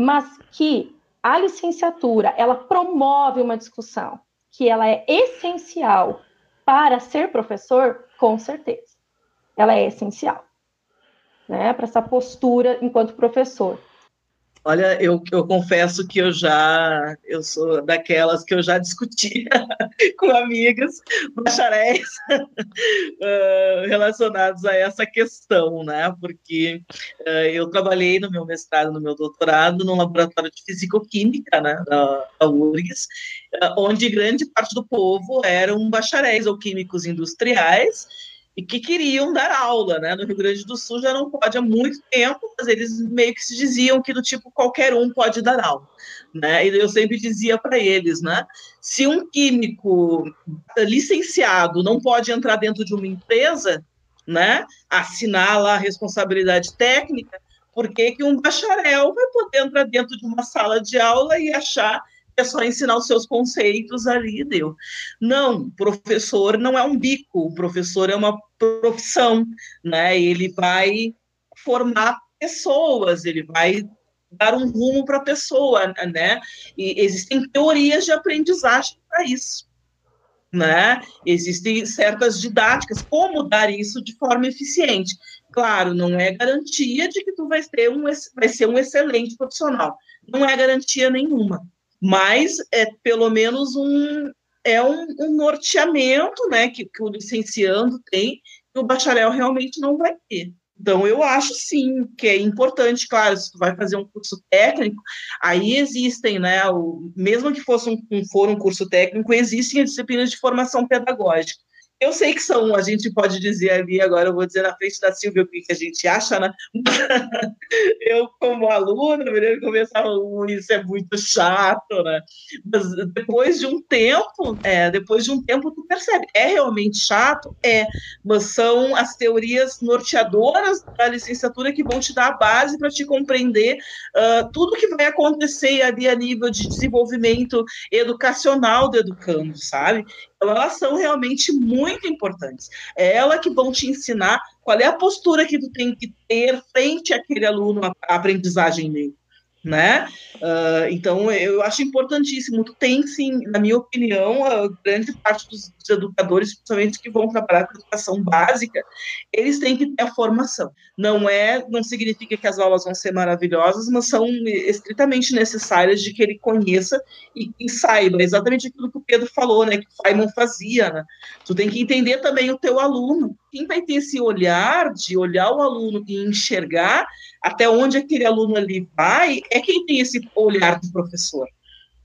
mas que a licenciatura ela promove uma discussão que ela é essencial para ser professor, com certeza, ela é essencial, né, para essa postura enquanto professor. Olha, eu, eu confesso que eu já, eu sou daquelas que eu já discuti com amigas bacharéis uh, relacionados a essa questão, né? Porque uh, eu trabalhei no meu mestrado, no meu doutorado, no laboratório de fisicoquímica, né, da, da URGS, uh, onde grande parte do povo eram bacharéis ou químicos industriais, e que queriam dar aula, né? No Rio Grande do Sul já não pode há muito tempo, mas eles meio que se diziam que do tipo qualquer um pode dar aula, né? E eu sempre dizia para eles, né? Se um químico licenciado não pode entrar dentro de uma empresa, né? Assinar lá a responsabilidade técnica, por que, que um bacharel vai poder entrar dentro de uma sala de aula e achar é só ensinar os seus conceitos ali deu. Não, professor não é um bico, o professor é uma profissão, né? Ele vai formar pessoas, ele vai dar um rumo para a pessoa, né? E existem teorias de aprendizagem para isso. Né? Existem certas didáticas, como dar isso de forma eficiente. Claro, não é garantia de que tu vai, ter um, vai ser um excelente profissional. Não é garantia nenhuma mas é pelo menos um é um, um norteamento né, que, que o licenciando tem que o bacharel realmente não vai ter. Então, eu acho sim que é importante, claro, se tu vai fazer um curso técnico, aí existem, né, o, mesmo que fosse um, for um curso técnico, existem disciplinas de formação pedagógica. Eu sei que são, a gente pode dizer ali, agora eu vou dizer na frente da Silvia o que, a gente acha, né? eu, como aluna, eu começava, isso é muito chato, né? Mas depois de um tempo, é, depois de um tempo, tu percebe, é realmente chato? É, mas são as teorias norteadoras da licenciatura que vão te dar a base para te compreender uh, tudo que vai acontecer ali a nível de desenvolvimento educacional do educando, sabe? Então, elas são realmente muito importantes. É ela que vão te ensinar qual é a postura que tu tem que ter frente àquele aluno, a aprendizagem dele né? Uh, então, eu acho importantíssimo. Tem, sim, na minha opinião, a grande parte dos, educadores, principalmente que vão trabalhar com educação básica, eles têm que ter a formação. Não é, não significa que as aulas vão ser maravilhosas, mas são estritamente necessárias de que ele conheça e, e saiba exatamente aquilo que o Pedro falou, né? Que o Feynman fazia, né? Tu tem que entender também o teu aluno. Quem vai ter esse olhar de olhar o aluno e enxergar até onde aquele aluno ali vai, é quem tem esse olhar do professor.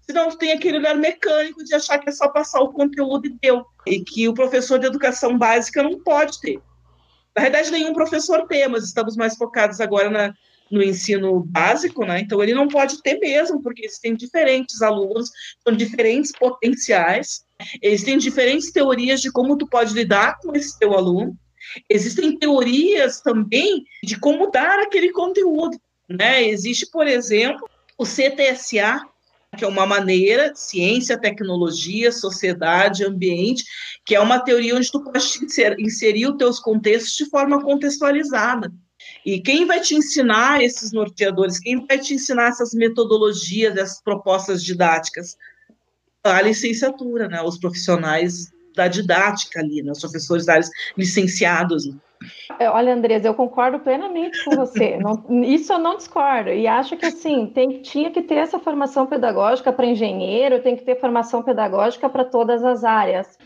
Senão tem aquele olhar mecânico de achar que é só passar o conteúdo e deu. E que o professor de educação básica não pode ter. Na verdade, nenhum professor tem, mas estamos mais focados agora na, no ensino básico, né? Então ele não pode ter mesmo, porque eles têm diferentes alunos, são diferentes potenciais, eles têm diferentes teorias de como tu pode lidar com esse teu aluno. Existem teorias também de como dar aquele conteúdo. Né? Existe, por exemplo, o CTSA, que é uma maneira, ciência, tecnologia, sociedade, ambiente, que é uma teoria onde tu pode inserir os teus contextos de forma contextualizada. E quem vai te ensinar esses norteadores, quem vai te ensinar essas metodologias, essas propostas didáticas? A licenciatura, né? os profissionais da didática ali, né? os professores da área licenciados. Né? É, olha, Andresa, eu concordo plenamente com você. Não, isso eu não discordo. E acho que assim, tem, tinha que ter essa formação pedagógica para engenheiro, tem que ter formação pedagógica para todas as áreas.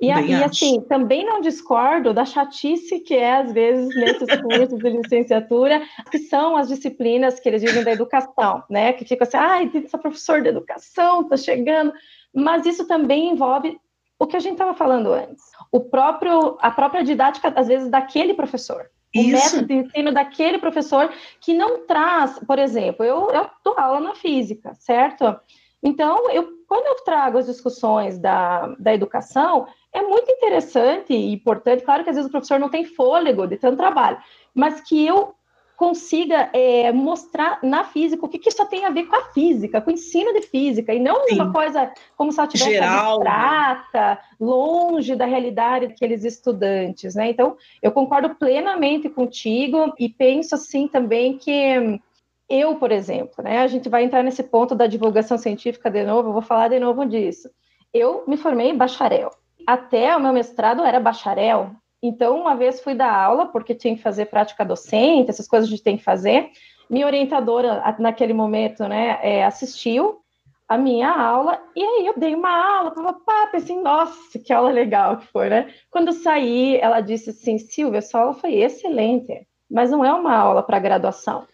E, e, assim, também não discordo da chatice que é, às vezes, nesses cursos de licenciatura, que são as disciplinas que eles dizem da educação, né? Que fica assim, ai, ah, essa professor de educação está chegando. Mas isso também envolve o que a gente estava falando antes, o próprio, a própria didática, às vezes, daquele professor. O Isso. método de ensino daquele professor que não traz, por exemplo, eu, eu dou aula na física, certo? Então, eu, quando eu trago as discussões da, da educação, é muito interessante e importante, claro que às vezes o professor não tem fôlego de tanto trabalho, mas que eu consiga é, mostrar na física o que, que isso tem a ver com a física, com o ensino de física, e não Sim. uma coisa como se ela tivesse Geral, né? abstrata, longe da realidade daqueles estudantes, né? Então, eu concordo plenamente contigo e penso assim também que eu, por exemplo, né, a gente vai entrar nesse ponto da divulgação científica de novo, eu vou falar de novo disso. Eu me formei em bacharel. Até o meu mestrado era bacharel, então, uma vez fui dar aula, porque tinha que fazer prática docente, essas coisas a gente tem que fazer. Minha orientadora, naquele momento, né, é, assistiu a minha aula, e aí eu dei uma aula, pá, pensei, nossa, que aula legal que foi, né? Quando eu saí, ela disse assim, Silvia, sua aula foi excelente, mas não é uma aula para graduação.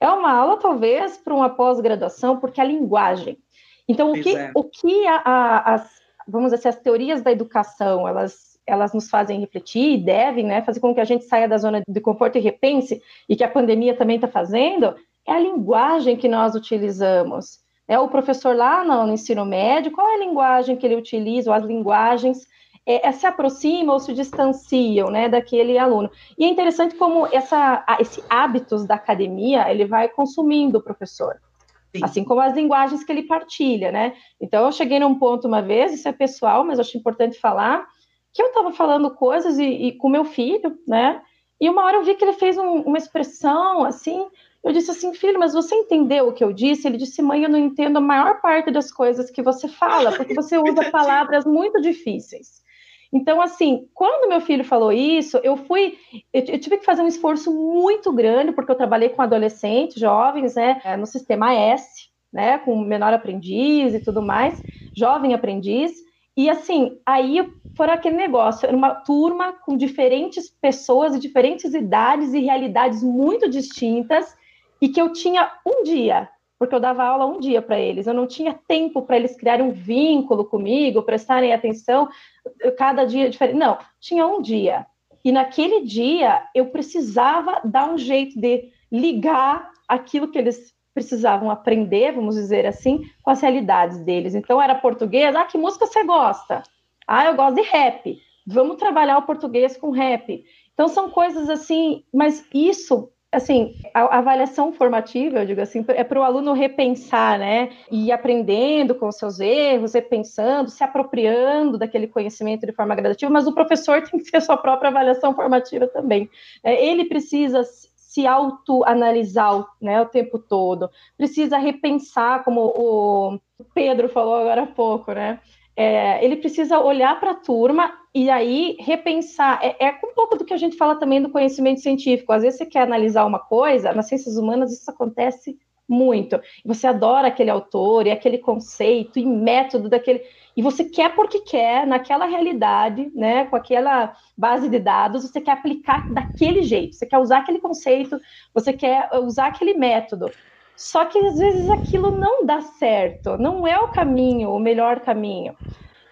É uma aula, talvez, para uma pós-graduação, porque a linguagem. Então, o que, é. o que a, a, as, vamos dizer assim, as teorias da educação, elas elas nos fazem refletir e devem né, fazer com que a gente saia da zona de conforto e repense, e que a pandemia também está fazendo, é a linguagem que nós utilizamos. É o professor lá no, ensino médio, qual é a linguagem que ele utiliza, ou as linguagens é, é, se aproximam ou se distanciam né, daquele aluno. E é interessante como essa, esse hábitos da academia ele vai consumindo o professor. Sim. Assim como as linguagens que ele partilha, né? Então, eu cheguei num ponto uma vez, isso é pessoal, mas acho importante falar, que eu estava falando coisas e, e, com meu filho, né? E uma hora eu vi que ele fez um, uma expressão assim. Eu disse assim, filho, mas você entendeu o que eu disse? Ele disse, mãe, eu não entendo a maior parte das coisas que você fala, porque você usa palavras muito difíceis. Então, assim, quando meu filho falou isso, eu fui, eu, eu, tive que fazer um esforço muito grande, porque eu trabalhei com adolescentes, jovens, né, no sistema S, né, com menor aprendiz e tudo mais, jovem aprendiz, E assim, aí foi aquele negócio, era uma turma com diferentes pessoas de diferentes idades e realidades muito distintas, e que eu tinha um dia, porque eu dava aula um dia para eles, eu não tinha tempo para eles criarem um vínculo comigo, prestarem atenção, cada dia diferente. Não, tinha um dia. E naquele dia eu precisava dar um jeito de ligar aquilo que eles precisavam aprender, vamos dizer assim, com as realidades deles. Então era português, ah, que música você gosta? Ah, eu gosto de rap. Vamos trabalhar o português com rap. Então são coisas assim, mas isso assim, a avaliação formativa, eu digo assim, é para o aluno repensar, né? E aprendendo com os seus erros, repensando, se apropriando daquele conhecimento de forma gradativa, mas o professor tem que ter a sua própria avaliação formativa também. É, ele precisa se autoanalisar né, o tempo todo, precisa repensar, como o Pedro falou agora há pouco, né? É, ele precisa olhar para a turma e aí repensar. É, é, um pouco do que a gente fala também do conhecimento científico. Às vezes você quer analisar uma coisa, nas ciências humanas isso acontece muito. Você adora aquele autor e aquele conceito e método daquele. E você quer porque quer, naquela realidade, né, com aquela base de dados, você quer aplicar daquele jeito, você quer usar aquele conceito, você quer usar aquele método. Só que às vezes aquilo não dá certo, não é o caminho, o melhor caminho.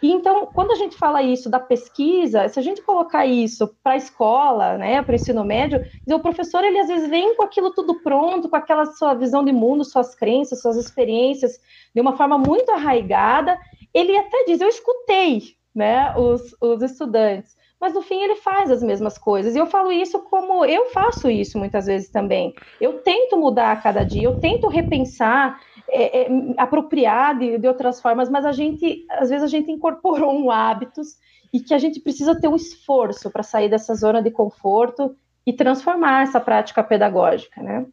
E então, quando a gente fala isso da pesquisa, se a gente colocar isso para a escola, né, para o ensino médio, o professor ele às vezes vem com aquilo tudo pronto, com aquela sua visão de mundo, suas crenças, suas experiências, de uma forma muito arraigada. Ele até diz: Eu escutei né, os, os estudantes mas no fim ele faz as mesmas coisas. E eu falo isso como eu faço isso muitas vezes também. Eu tento mudar a cada dia, eu tento repensar, é, é, apropriar de, de outras formas, mas a gente, às vezes, a gente incorporou um hábitos e que a gente precisa ter um esforço para sair dessa zona de conforto e transformar essa prática pedagógica, né?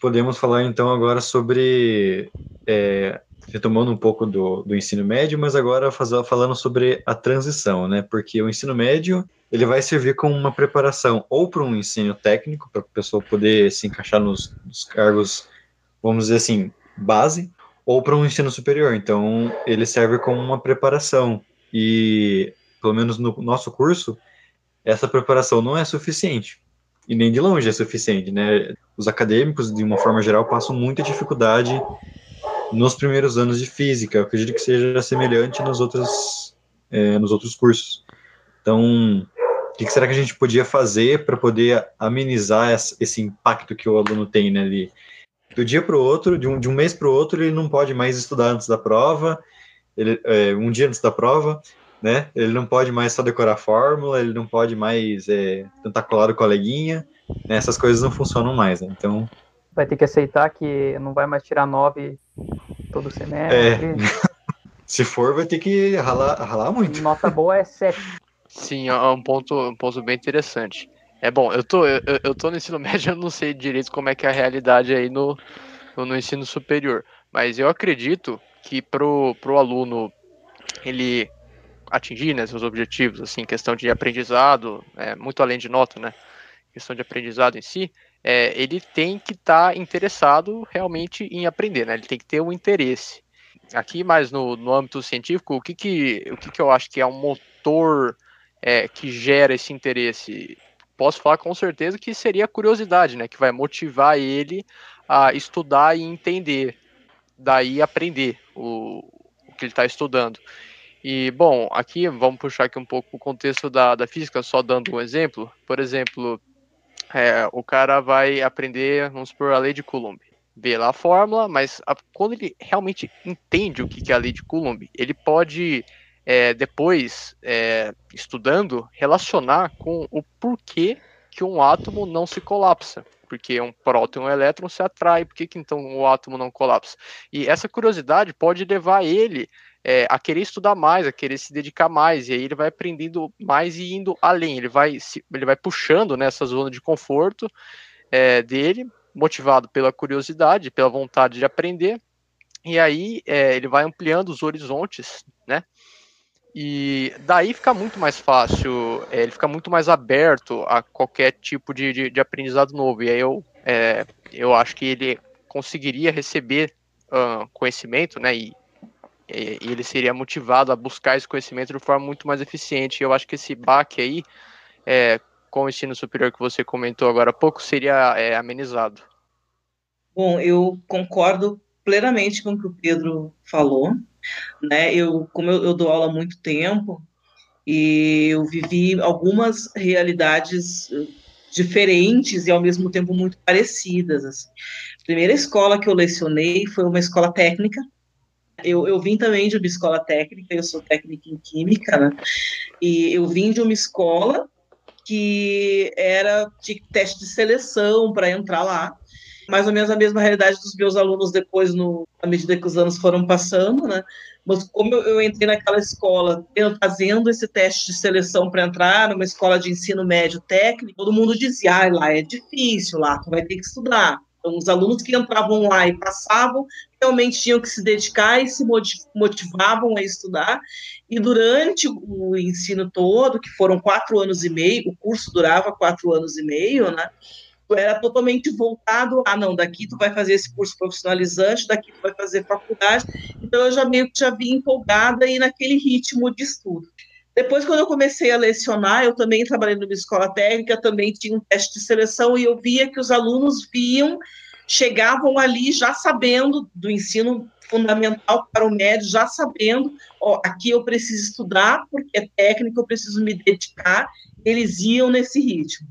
Podemos falar então agora sobre é, retomando um pouco do, do ensino médio, mas agora falando sobre a transição, né? Porque o ensino médio ele vai servir como uma preparação ou para um ensino técnico, para a pessoa poder se encaixar nos, nos cargos, vamos dizer assim, base, ou para um ensino superior. Então, ele serve como uma preparação. E, pelo menos no nosso curso, essa preparação não é suficiente. E nem de longe é suficiente, né? Os acadêmicos, de uma forma geral, passam muita dificuldade nos primeiros anos de física. Eu acredito que seja semelhante nos outros, é, nos outros cursos. Então, o que será que a gente podia fazer para poder amenizar esse impacto que o aluno tem, né? Ele, do dia para o outro, de um, de um mês para o outro, ele não pode mais estudar antes da prova, ele, é, um dia antes da prova, né? Ele não pode mais só decorar fórmula, ele não pode mais é, tentar colar o coleguinha, né? Essas coisas não funcionam mais, né? Então, vai ter que aceitar que não vai mais tirar nove todo semestre. É. Se for, vai ter que ralar, ralar muito. Nota boa é sete. Sim, é um ponto, um ponto bem interessante. É bom, eu tô, eu, eu tô no ensino médio, eu não sei direito como é que é a realidade aí no, no ensino superior. Mas eu acredito que pro, pro aluno ele atingir né, seus objetivos, assim, questão de aprendizado, é, muito além de nota, né? Questão de aprendizado em si, é, ele tem que estar tá interessado realmente em aprender, né? Ele tem que ter um interesse. Aqui, mais no, no âmbito científico, o que que, o que que eu acho que é um motor é, que gera esse interesse? Posso falar com certeza que seria a curiosidade, né? Que vai motivar ele a estudar e entender, daí aprender o, o que ele está estudando. E, bom, aqui vamos puxar aqui um pouco o contexto da, da física, só dando um exemplo. Por exemplo, é, o cara vai aprender, vamos supor, a lei de Coulomb. Vê lá a fórmula, mas a, quando ele realmente entende o que, que é a lei de Coulomb, ele pode é, depois, é, estudando, relacionar com o porquê que um átomo não se colapsa. Porque um próton e um elétron se atrai, por que, que então o átomo não colapsa? E essa curiosidade pode levar ele é, a querer estudar mais, a querer se dedicar mais, e aí ele vai aprendendo mais e indo além, ele vai, se, ele vai puxando nessa zona de conforto é, dele, motivado pela curiosidade, pela vontade de aprender, e aí é, ele vai ampliando os horizontes, né? E daí fica muito mais fácil, é, ele fica muito mais aberto a qualquer tipo de, de, de aprendizado novo. E aí eu, é, eu acho que ele conseguiria receber uh, conhecimento, né? E e, ele seria motivado a buscar esse conhecimento de forma muito mais eficiente. E eu acho que esse baque aí, é, com o ensino superior que você comentou agora há pouco, seria é, amenizado. Bom, eu concordo plenamente com o que o Pedro falou. Né? Eu, como eu, eu dou aula há muito tempo, e eu vivi algumas realidades eh, diferentes e ao mesmo tempo muito parecidas. Assim. A primeira escola que eu lecionei foi uma escola técnica. Eu, eu vim também de uma escola técnica, eu sou técnica em química, né? E eu vim de uma escola que era de teste de seleção para entrar lá. Mais ou menos a mesma realidade dos meus alunos depois, no, à medida que os anos foram passando, né? Mas como eu, entrei naquela escola fazendo esse teste de seleção para entrar numa escola de ensino médio técnico, todo mundo dizia, ah, lá é difícil, lá tu vai ter que estudar. Então, os alunos que entravam lá e passavam realmente tinham que se dedicar e se motivavam a estudar. E durante o ensino todo, que foram quatro anos e meio, o curso durava quatro anos e meio, né? Era totalmente voltado a, não, daqui tu vai fazer esse curso profissionalizante, daqui tu vai fazer faculdade, então eu já meio que já vim empolgada e naquele ritmo de estudo. Depois, quando eu comecei a lecionar, eu também trabalhei numa escola técnica, também tinha um teste de seleção, e eu via que os alunos viam, chegavam ali já sabendo do ensino fundamental para o médio, já sabendo, ó, aqui eu preciso estudar, porque é técnico, eu preciso me dedicar, eles iam nesse ritmo.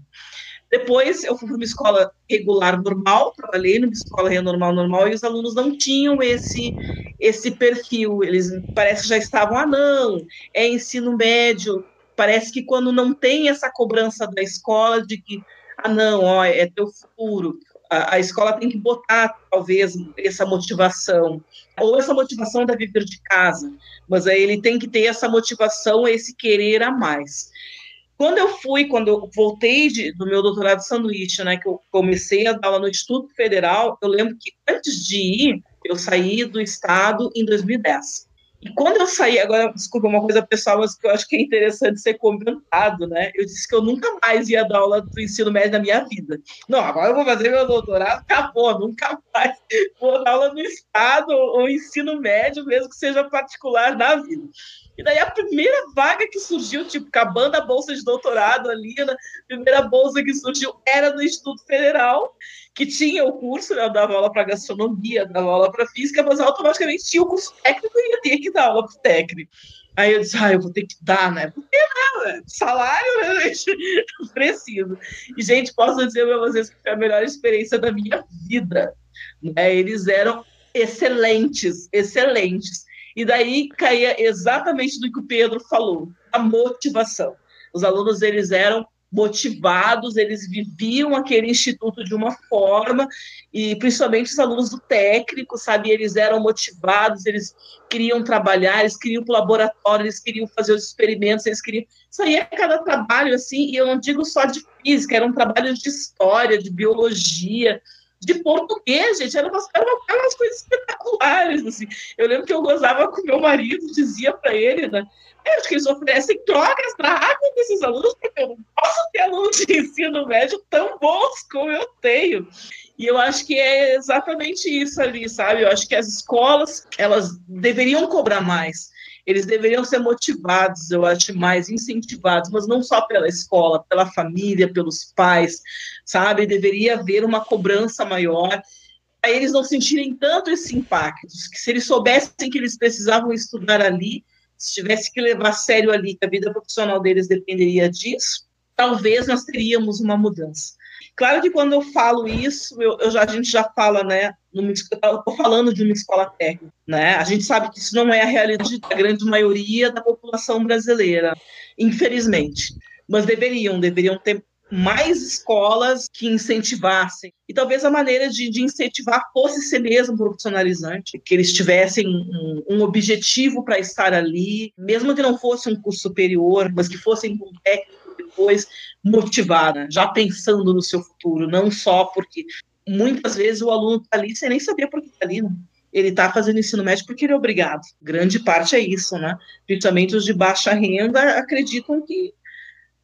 Depois eu fui para uma escola regular normal, trabalhei numa escola normal normal e os alunos não tinham esse esse perfil. Eles parece que já estavam ah não, é ensino médio. Parece que quando não tem essa cobrança da escola de que ah não, ó, é teu futuro, a, escola tem que botar talvez essa motivação ou essa motivação da viver de casa, mas aí ele tem que ter essa motivação, esse querer a mais. Quando eu fui, quando eu voltei de, do meu doutorado de sanduíche, né, que eu comecei a dar aula no Instituto Federal, eu lembro que antes de ir, eu saí do estado em 2010. E quando eu saí, agora, desculpa, uma coisa pessoal, mas que eu acho que é interessante ser comentado, né? Eu disse que eu nunca mais ia dar aula do ensino médio na minha vida. Não, agora eu vou fazer meu doutorado, acabou, nunca mais vou dar aula no estado ou ensino médio, mesmo que seja particular na vida. E daí a primeira vaga que surgiu, tipo, acabando a bolsa de doutorado ali, a primeira bolsa que surgiu era do Instituto Federal, que tinha o curso, né, eu dava aula para gastronomia, dava aula para física, mas automaticamente tinha o curso técnico e ia ter que dar aula para técnico. Aí eu disse, ah, eu vou ter que dar, né? Porque né? Salário, né, gente? Preciso. E, gente, posso dizer para vocês que foi a melhor experiência da minha vida. Né? Eles eram excelentes, excelentes. E daí caía exatamente do que o Pedro falou, a motivação. Os alunos eles eram motivados, eles viviam aquele instituto de uma forma, e principalmente os alunos do técnico, sabe, eles eram motivados, eles queriam trabalhar, eles queriam para o laboratório, eles queriam fazer os experimentos, eles queriam... Isso aí é cada trabalho, assim, e eu não digo só de física, eram trabalhos de história, de biologia, de português, gente, eram umas, coisas espetaculares, assim. Eu lembro que eu gozava com meu marido, dizia para ele, né, eu acho que eles oferecem drogas para água desses alunos, porque eu não posso ter alunos de ensino médio tão bons como eu tenho. E eu acho que é exatamente isso ali, sabe? Eu acho que as escolas, elas deveriam cobrar mais eles deveriam ser motivados, eu acho, mais incentivados, mas não só pela escola, pela família, pelos pais, sabe? Deveria haver uma cobrança maior para eles não sentirem tanto esse impacto, que se eles soubessem que eles precisavam estudar ali, se tivesse que levar a sério ali que a vida profissional deles dependeria disso, talvez nós teríamos uma mudança. Claro que quando eu falo isso, eu, eu já, a gente já fala, né? Estou falando de uma escola técnica, né? A gente sabe que isso não é a realidade da grande maioria da população brasileira, infelizmente. Mas deveriam, deveriam ter mais escolas que incentivassem. E talvez a maneira de, de incentivar fosse ser mesmo profissionalizante, que eles tivessem um, um objetivo para estar ali, mesmo que não fosse um curso superior, mas que fossem com técnico depois motivada, já pensando no seu futuro, não só porque muitas vezes o aluno está ali sem nem saber por que está ali. Né? Ele está fazendo ensino médio porque ele é obrigado. Grande parte é isso, né? Principalmente os de baixa renda acreditam que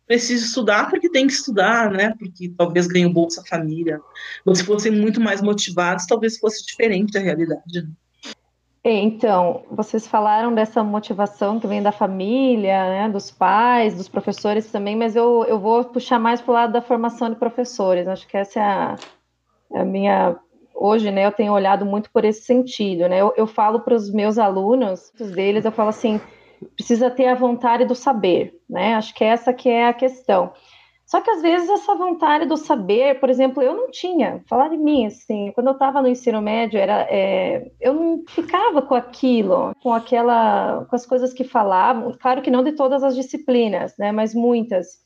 precisa estudar porque tem que estudar, né? Porque talvez ganhe Bolsa Família. Mas se fossem muito mais motivados, talvez fosse diferente a realidade. Né? É, então, vocês falaram dessa motivação que vem da família, né, dos pais, dos professores também, mas eu, eu vou puxar mais para o lado da formação de professores. Acho que essa é a, a minha. Hoje, né, eu tenho olhado muito por esse sentido, né? Eu, eu falo para os meus alunos, muitos deles, eu falo assim: precisa ter a vontade do saber, né? Acho que essa que é a questão. Só que às vezes essa vontade do saber, por exemplo, eu não tinha. Falar de mim, assim, quando eu estava no ensino médio, era, é, eu não ficava com aquilo, com aquela, com as coisas que falavam. Claro que não de todas as disciplinas, né? Mas muitas.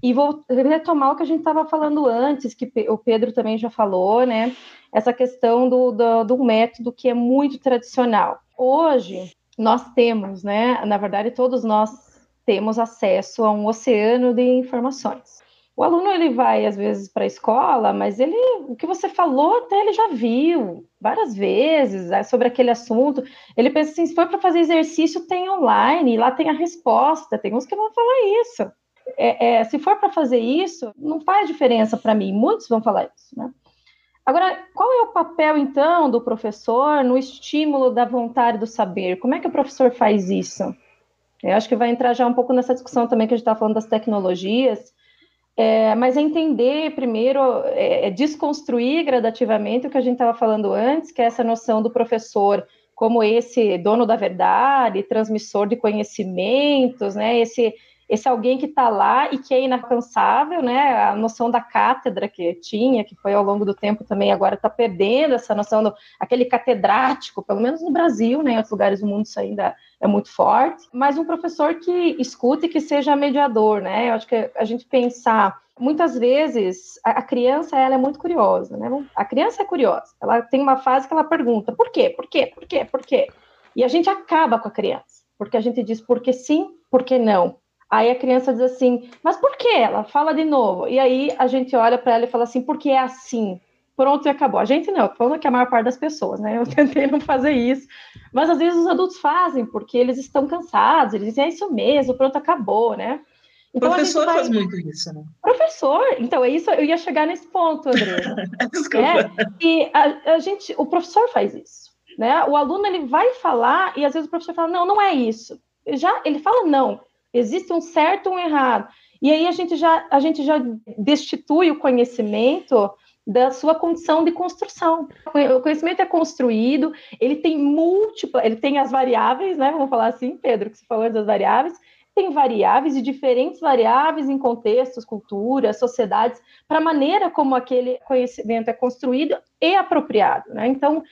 E vou retomar o que a gente estava falando antes, que o Pedro também já falou, né? Essa questão do, do, do método que é muito tradicional. Hoje, nós temos, né? Na verdade, todos nós temos acesso a um oceano de informações. O aluno ele vai às vezes para a escola, mas ele, o que você falou até ele já viu várias vezes é, sobre aquele assunto. Ele pensa assim, se for para fazer exercício tem online, lá tem a resposta. Tem uns que vão falar isso. É, é, se for para fazer isso, não faz diferença para mim. Muitos vão falar isso, né? Agora, qual é o papel então do professor no estímulo da vontade do saber? Como é que o professor faz isso? Eu acho que vai entrar já um pouco nessa discussão também que a gente está falando das tecnologias, é, mas entender primeiro, é, é desconstruir gradativamente o que a gente estava falando antes, que é essa noção do professor como esse dono da verdade, transmissor de conhecimentos, né? Esse esse alguém que está lá e que é inalcançável, né? A noção da cátedra que tinha, que foi ao longo do tempo também, agora está perdendo essa noção do aquele catedrático, pelo menos no Brasil, né? Em outros lugares do mundo isso ainda é muito forte. Mas um professor que escute e que seja mediador, né? Eu acho que a gente pensar muitas vezes a, criança ela é muito curiosa, né? A criança é curiosa. Ela tem uma fase que ela pergunta: por quê? Por quê? Por quê? Por quê? E a gente acaba com a criança, porque a gente diz porque sim, porque não. Aí a criança diz assim, mas por que? Ela fala de novo. E aí a gente olha para ela e fala assim, porque é assim. Pronto e acabou. A gente não, falando que a maior parte das pessoas, né? Eu tentei não fazer isso. Mas às vezes os adultos fazem, porque eles estão cansados, eles dizem, é isso mesmo, pronto, acabou, né? Então, professor vai... faz muito isso, né? Professor, então é isso, eu ia chegar nesse ponto, André. Desculpa. É, e a, a, gente, o professor faz isso, né? O aluno ele vai falar e às vezes o professor fala, não, não é isso. Já ele fala não, Existe um certo e um errado. E aí a gente já, a gente já destitui o conhecimento da sua condição de construção. O conhecimento é construído, ele tem múltiplas, ele tem as variáveis, né? Vamos falar assim, Pedro, que você falou das variáveis, tem variáveis e diferentes variáveis em contextos, culturas, sociedades, para a maneira como aquele conhecimento é construído e apropriado, né? Então,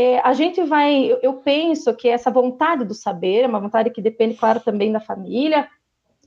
é, a gente vai, eu, eu penso que essa vontade do saber é uma vontade que depende, claro, também da família,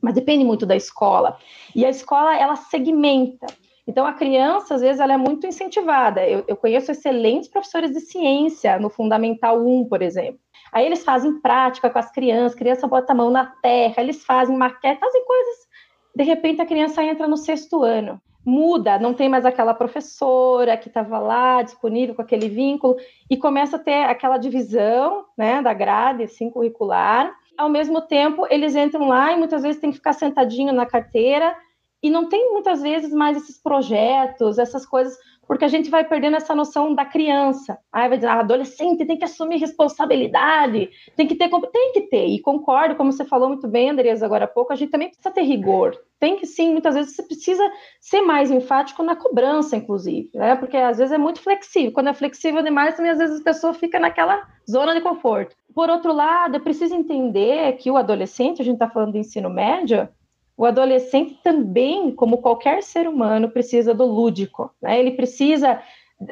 mas depende muito da escola. E a escola, ela segmenta. Então, a criança, às vezes, ela é muito incentivada. Eu, eu conheço excelentes professores de ciência no Fundamental 1, por exemplo. Aí eles fazem prática com as crianças, a criança bota a mão na terra, eles fazem maquete, fazem coisas. De repente, a criança entra no sexto ano muda, não tem mais aquela professora que estava lá disponível com aquele vínculo e começa a ter aquela divisão, né, da grade assim curricular. Ao mesmo tempo, eles entram lá e muitas vezes tem que ficar sentadinho na carteira e não tem muitas vezes mais esses projetos, essas coisas porque a gente vai perdendo essa noção da criança. Aí vai dizer, ah, adolescente tem que assumir responsabilidade, tem que ter, tem que ter. E concordo, como você falou muito bem, Andresa, agora há pouco, a gente também precisa ter rigor. Tem que sim, muitas vezes você precisa ser mais enfático na cobrança, inclusive, né? Porque às vezes é muito flexível. Quando é flexível demais, também às vezes a pessoa fica naquela zona de conforto. Por outro lado, é preciso entender que o adolescente, a gente está falando de ensino médio, o adolescente também, como qualquer ser humano, precisa do lúdico, né? Ele precisa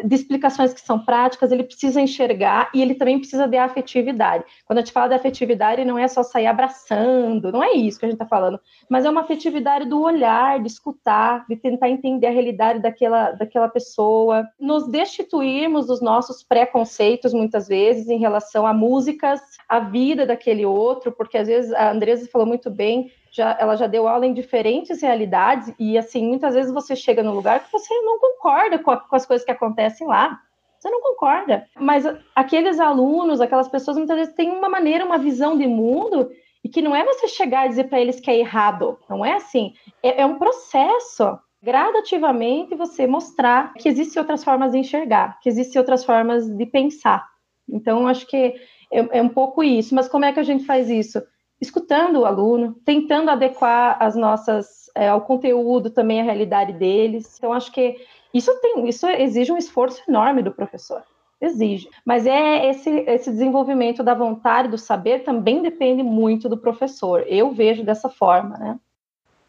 de explicações que são práticas, ele precisa enxergar e ele também precisa de afetividade. Quando a gente fala de afetividade, não é só sair abraçando, não é isso que a gente está falando, mas é uma afetividade do olhar, de escutar, de tentar entender a realidade daquela, daquela pessoa, nos destituirmos dos nossos preconceitos, muitas vezes, em relação a músicas, a vida daquele outro, porque às vezes a Andresa falou muito bem, já, ela já deu aula em diferentes realidades, e assim, muitas vezes você chega no lugar que você não concorda com, a, com as coisas que acontecem lá. Você não concorda. Mas aqueles alunos, aquelas pessoas, muitas vezes têm uma maneira, uma visão de mundo, e que não é você chegar e dizer para eles que é errado. Não é assim. É, é um processo gradativamente você mostrar que existem outras formas de enxergar, que existem outras formas de pensar. Então, acho que é, é um pouco isso. Mas como é que a gente faz isso? Escutando o aluno, tentando adequar as nossas é, ao conteúdo também a realidade deles. Então acho que isso tem, isso exige um esforço enorme do professor exige. Mas é esse, esse desenvolvimento da vontade, do saber, também depende muito do professor. Eu vejo dessa forma, né?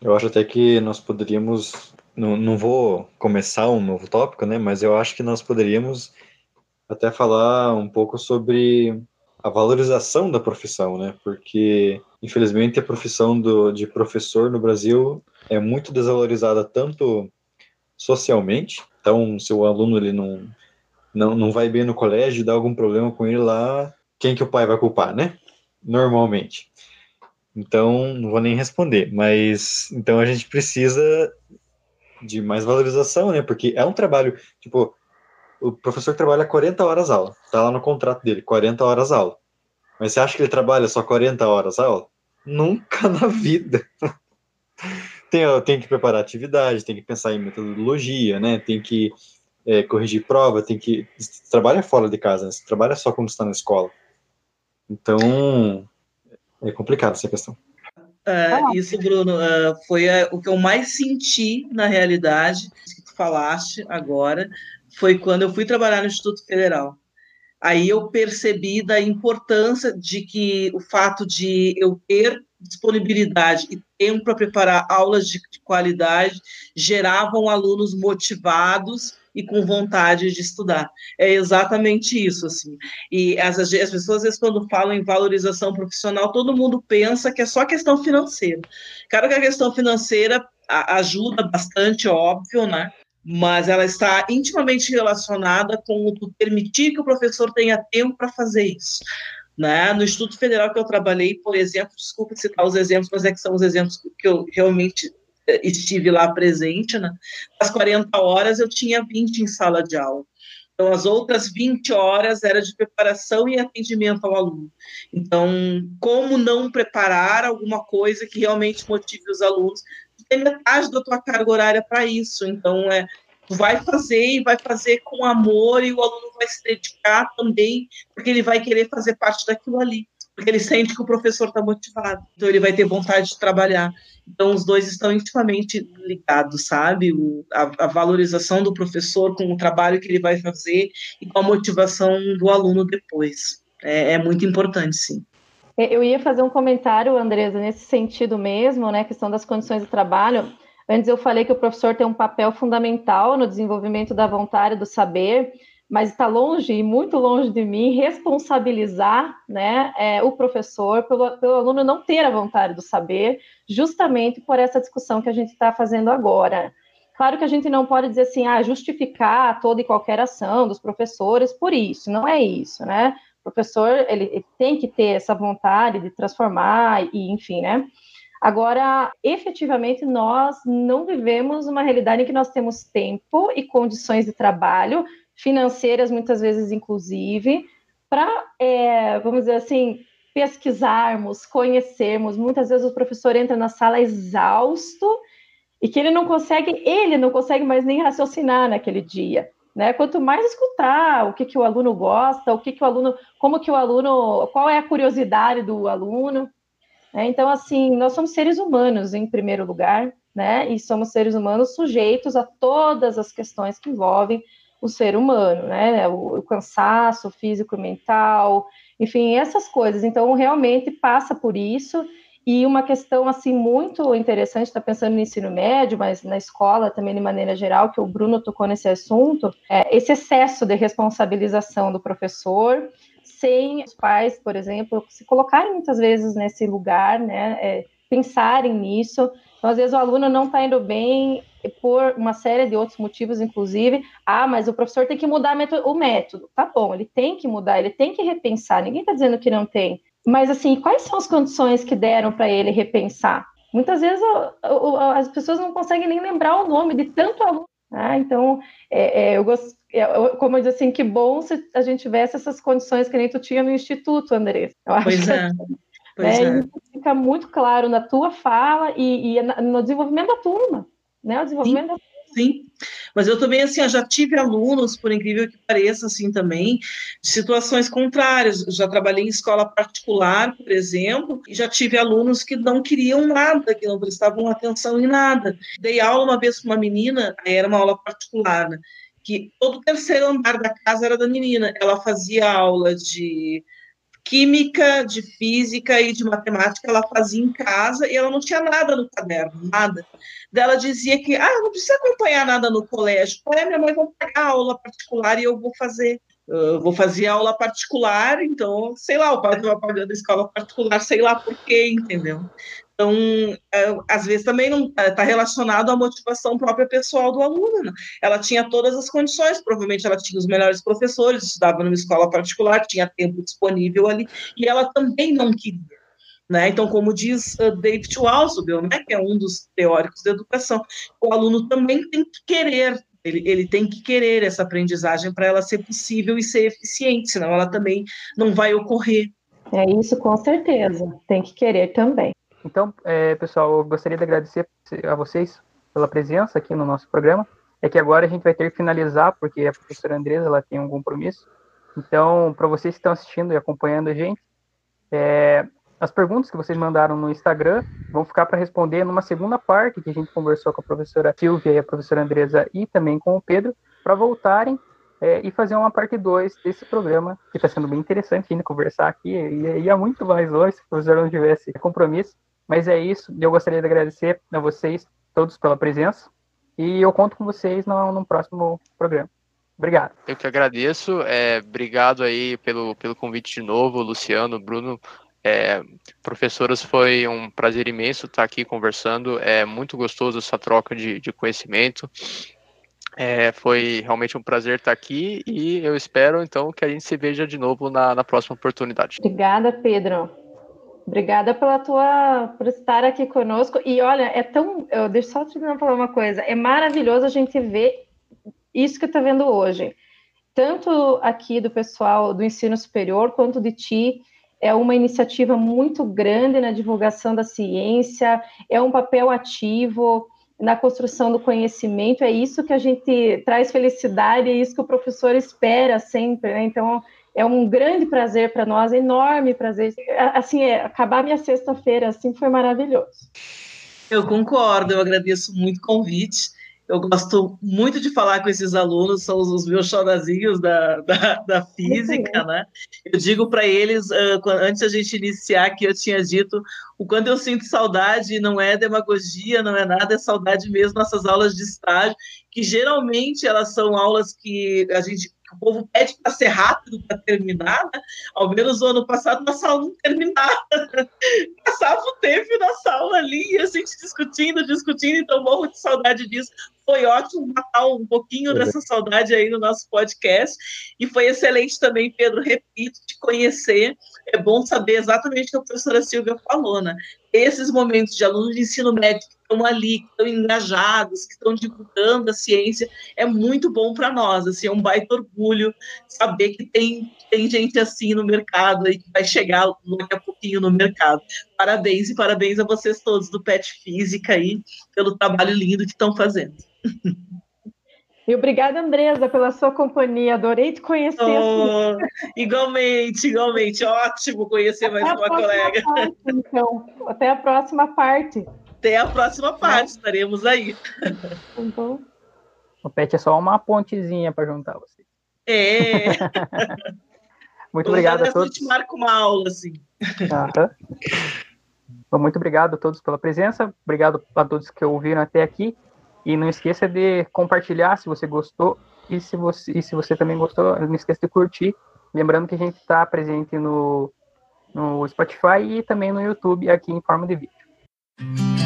Eu acho até que nós poderíamos, não, não vou começar um novo tópico, né? Mas eu acho que nós poderíamos até falar um pouco sobre a valorização da profissão, né? Porque, infelizmente, a profissão do, de professor no Brasil é muito desvalorizada tanto socialmente. Então, se o aluno ele não não, não vai bem no colégio, dá algum problema com ele lá, quem que o pai vai culpar, né? Normalmente. Então, não vou nem responder, mas então a gente precisa de mais valorização, né? Porque é um trabalho, tipo, o professor trabalha 40 horas aula, tá lá no contrato dele, 40 horas aula. Mas você acha que ele trabalha só 40 horas aula? Nunca na vida. tem, tem que preparar atividade, tem que pensar em metodologia, né? Tem que é, corrigir prova, tem que. Você trabalha fora de casa, né? você trabalha só quando está na escola. Então, é complicado essa questão. Uh, isso, Bruno, uh, foi uh, o que eu mais senti na realidade, que tu falaste agora, foi quando eu fui trabalhar no Instituto Federal. Aí eu percebi da importância de que o fato de eu ter disponibilidade e tempo para preparar aulas de, de qualidade geravam alunos motivados e com vontade de estudar. É exatamente isso, assim. E as, as pessoas, às vezes, quando falam em valorização profissional, todo mundo pensa que é só questão financeira. Claro que a questão financeira ajuda bastante, óbvio, né? Mas ela está intimamente relacionada com permitir que o professor tenha tempo para fazer isso. Né? No Instituto Federal que eu trabalhei, por exemplo, desculpa citar os exemplos, mas é que são os exemplos que eu realmente estive lá presente, né? As 40 horas eu tinha 20 em sala de aula. Então, as outras 20 horas era de preparação e atendimento ao aluno. Então, como não preparar alguma coisa que realmente motive os alunos? Tem metade da tua carga horária para isso. Então, é, vai fazer e vai fazer com amor e o aluno vai se dedicar também, porque ele vai querer fazer parte daquilo ali porque ele sente que o professor está motivado, então ele vai ter vontade de trabalhar. Então, os dois estão intimamente ligados, sabe? O, a, a, valorização do professor com o trabalho que ele vai fazer e com a motivação do aluno depois. É, é muito importante, sim. É, eu ia fazer um comentário, Andresa, nesse sentido mesmo, né? Questão das condições de trabalho. Antes eu falei que o professor tem um papel fundamental no desenvolvimento da vontade, do saber mas está longe e muito longe de mim responsabilizar né, é, o professor pelo, pelo, aluno não ter a vontade do saber, justamente por essa discussão que a gente está fazendo agora. Claro que a gente não pode dizer assim, ah, justificar toda e qualquer ação dos professores por isso, não é isso, né? O professor ele, ele tem que ter essa vontade de transformar e, enfim, né? Agora, efetivamente, nós não vivemos uma realidade em que nós temos tempo e condições de trabalho financeiras, muitas vezes, inclusive, para, é, vamos dizer assim, pesquisarmos, conhecermos. Muitas vezes o professor entra na sala exausto e que ele não consegue, ele não consegue mais nem raciocinar naquele dia. Né? Quanto mais escutar o que, que o aluno gosta, o que, que o aluno, como que o aluno, qual é a curiosidade do aluno. Né? Então, assim, nós somos seres humanos em primeiro lugar, né? E somos seres humanos sujeitos a todas as questões que envolvem o ser humano, né? O, o cansaço físico e mental, enfim, essas coisas. Então, realmente passa por isso. E uma questão assim muito interessante, está pensando no ensino médio, mas na escola também de maneira geral, que o Bruno tocou nesse assunto, é esse excesso de responsabilização do professor, sem os pais, por exemplo, se colocarem muitas vezes nesse lugar, né, é, pensarem nisso. Então, às vezes o aluno não está indo bem, por uma série de outros motivos, inclusive. Ah, mas o professor tem que mudar o método. Tá bom, ele tem que mudar, ele tem que repensar. Ninguém está dizendo que não tem. Mas, assim, quais são as condições que deram para ele repensar? Muitas vezes o, o, as pessoas não conseguem nem lembrar o nome de tanto aluno. Né? Então, é, é, eu gosto, é, como eu disse assim, que bom se a gente tivesse essas condições que nem tu tinha no Instituto, André. Eu acho pois é. Pois né, é. Fica muito claro na tua fala e, e no desenvolvimento da turma né? O desenvolvimento Sim. Sim, mas eu também, assim, eu já tive alunos, por incrível que pareça, assim, também, de situações contrárias. Já trabalhei em escola particular, por exemplo, e já tive alunos que não queriam nada, que não prestavam atenção em nada. Dei aula uma vez para uma menina, era uma aula particular, né, que todo o terceiro andar da casa era da menina. Ela fazia aula de química, de física e de matemática ela fazia em casa e ela não tinha nada no caderno, nada. Dela dizia que, ah, não precisa acompanhar nada no colégio. É, minha mãe vai pagar aula particular e eu vou fazer. Eu vou fazer aula particular, então, sei lá, o pai estava pagando escola particular, sei lá por quê, entendeu? Então, é, às vezes também não está tá relacionado à motivação própria pessoal do aluno. Né? Ela tinha todas as condições, provavelmente ela tinha os melhores professores, estudava numa escola particular, tinha tempo disponível ali, e ela também não queria. Né? Então, como diz uh, David Walsubel, né, que é um dos teóricos da educação, o aluno também tem que querer, ele, ele tem que querer essa aprendizagem para ela ser possível e ser eficiente, senão ela também não vai ocorrer. É isso, com certeza. Tem que querer também. Então, é, pessoal, eu gostaria de agradecer a vocês pela presença aqui no nosso programa. É que agora a gente vai ter que finalizar, porque a professora Andresa ela tem um compromisso. Então, para vocês que estão assistindo e acompanhando a gente, é, as perguntas que vocês mandaram no Instagram vão ficar para responder numa segunda parte que a gente conversou com a professora Silvia e a professora Andresa e também com o Pedro, para voltarem é, e fazer uma parte 2 desse programa, que está sendo bem interessante ainda conversar aqui, e ia muito mais longe se o professor não tivesse compromisso. Mas é isso. Eu gostaria de agradecer a vocês todos pela presença. E eu conto com vocês no, no próximo programa. Obrigado. Eu que agradeço. É, obrigado aí pelo, pelo convite de novo, Luciano, Bruno. É, professoras, foi um prazer imenso estar aqui conversando. É muito gostoso essa troca de, de conhecimento. É, foi realmente um prazer estar aqui e eu espero então que a gente se veja de novo na, na próxima oportunidade. Obrigada, Pedro. Obrigada pela tua por estar aqui conosco. E olha, é tão. Eu, deixa só terminar falar uma coisa. É maravilhoso a gente ver isso que está vendo hoje. Tanto aqui do pessoal do ensino superior, quanto de ti. É uma iniciativa muito grande na divulgação da ciência, é um papel ativo na construção do conhecimento, é isso que a gente traz felicidade, é isso que o professor espera sempre, né? Então, é um grande prazer para nós, enorme prazer. Assim, é, acabar minha sexta-feira assim foi maravilhoso. Eu concordo, eu agradeço muito o convite. Eu gosto muito de falar com esses alunos, são os meus chorazinhos da, da, da física, né? Eu digo para eles, antes a gente iniciar, que eu tinha dito o quanto eu sinto saudade, não é demagogia, não é nada, é saudade mesmo, nossas aulas de estágio, que geralmente elas são aulas que a gente o povo pede para ser rápido para terminar, né? Ao menos o ano passado nossa aula não terminava. Passava o tempo na sala ali, e a gente discutindo, discutindo, então morro de saudade disso. Foi ótimo matar um pouquinho dessa saudade aí no nosso podcast. E foi excelente também, Pedro, repito, te conhecer. É bom saber exatamente o que a professora Silvia falou, né? Esses momentos de alunos de ensino médio estão ali, que estão engajados, que estão divulgando a ciência, é muito bom para nós, assim, é um baita orgulho saber que tem, tem gente assim no mercado e que vai chegar daqui a pouquinho no mercado. Parabéns e parabéns a vocês todos do PET Física aí, pelo trabalho lindo que estão fazendo. E obrigada, Andresa, pela sua companhia. Adorei te conhecer. Oh, igualmente, igualmente. Ótimo conhecer mais uma colega. Parte, então, até a próxima parte até a próxima parte, estaremos aí. Então, o PET é só uma pontezinha para juntar vocês. É. muito obrigado a todos. A gente marca uma aula, assim. Uhum. Muito obrigado a todos pela presença, obrigado a todos que ouviram até aqui. E não esqueça de compartilhar se você gostou e se você, e se você também gostou, não esqueça de curtir. Lembrando que a gente está presente no, no Spotify e também no YouTube aqui em forma de vídeo.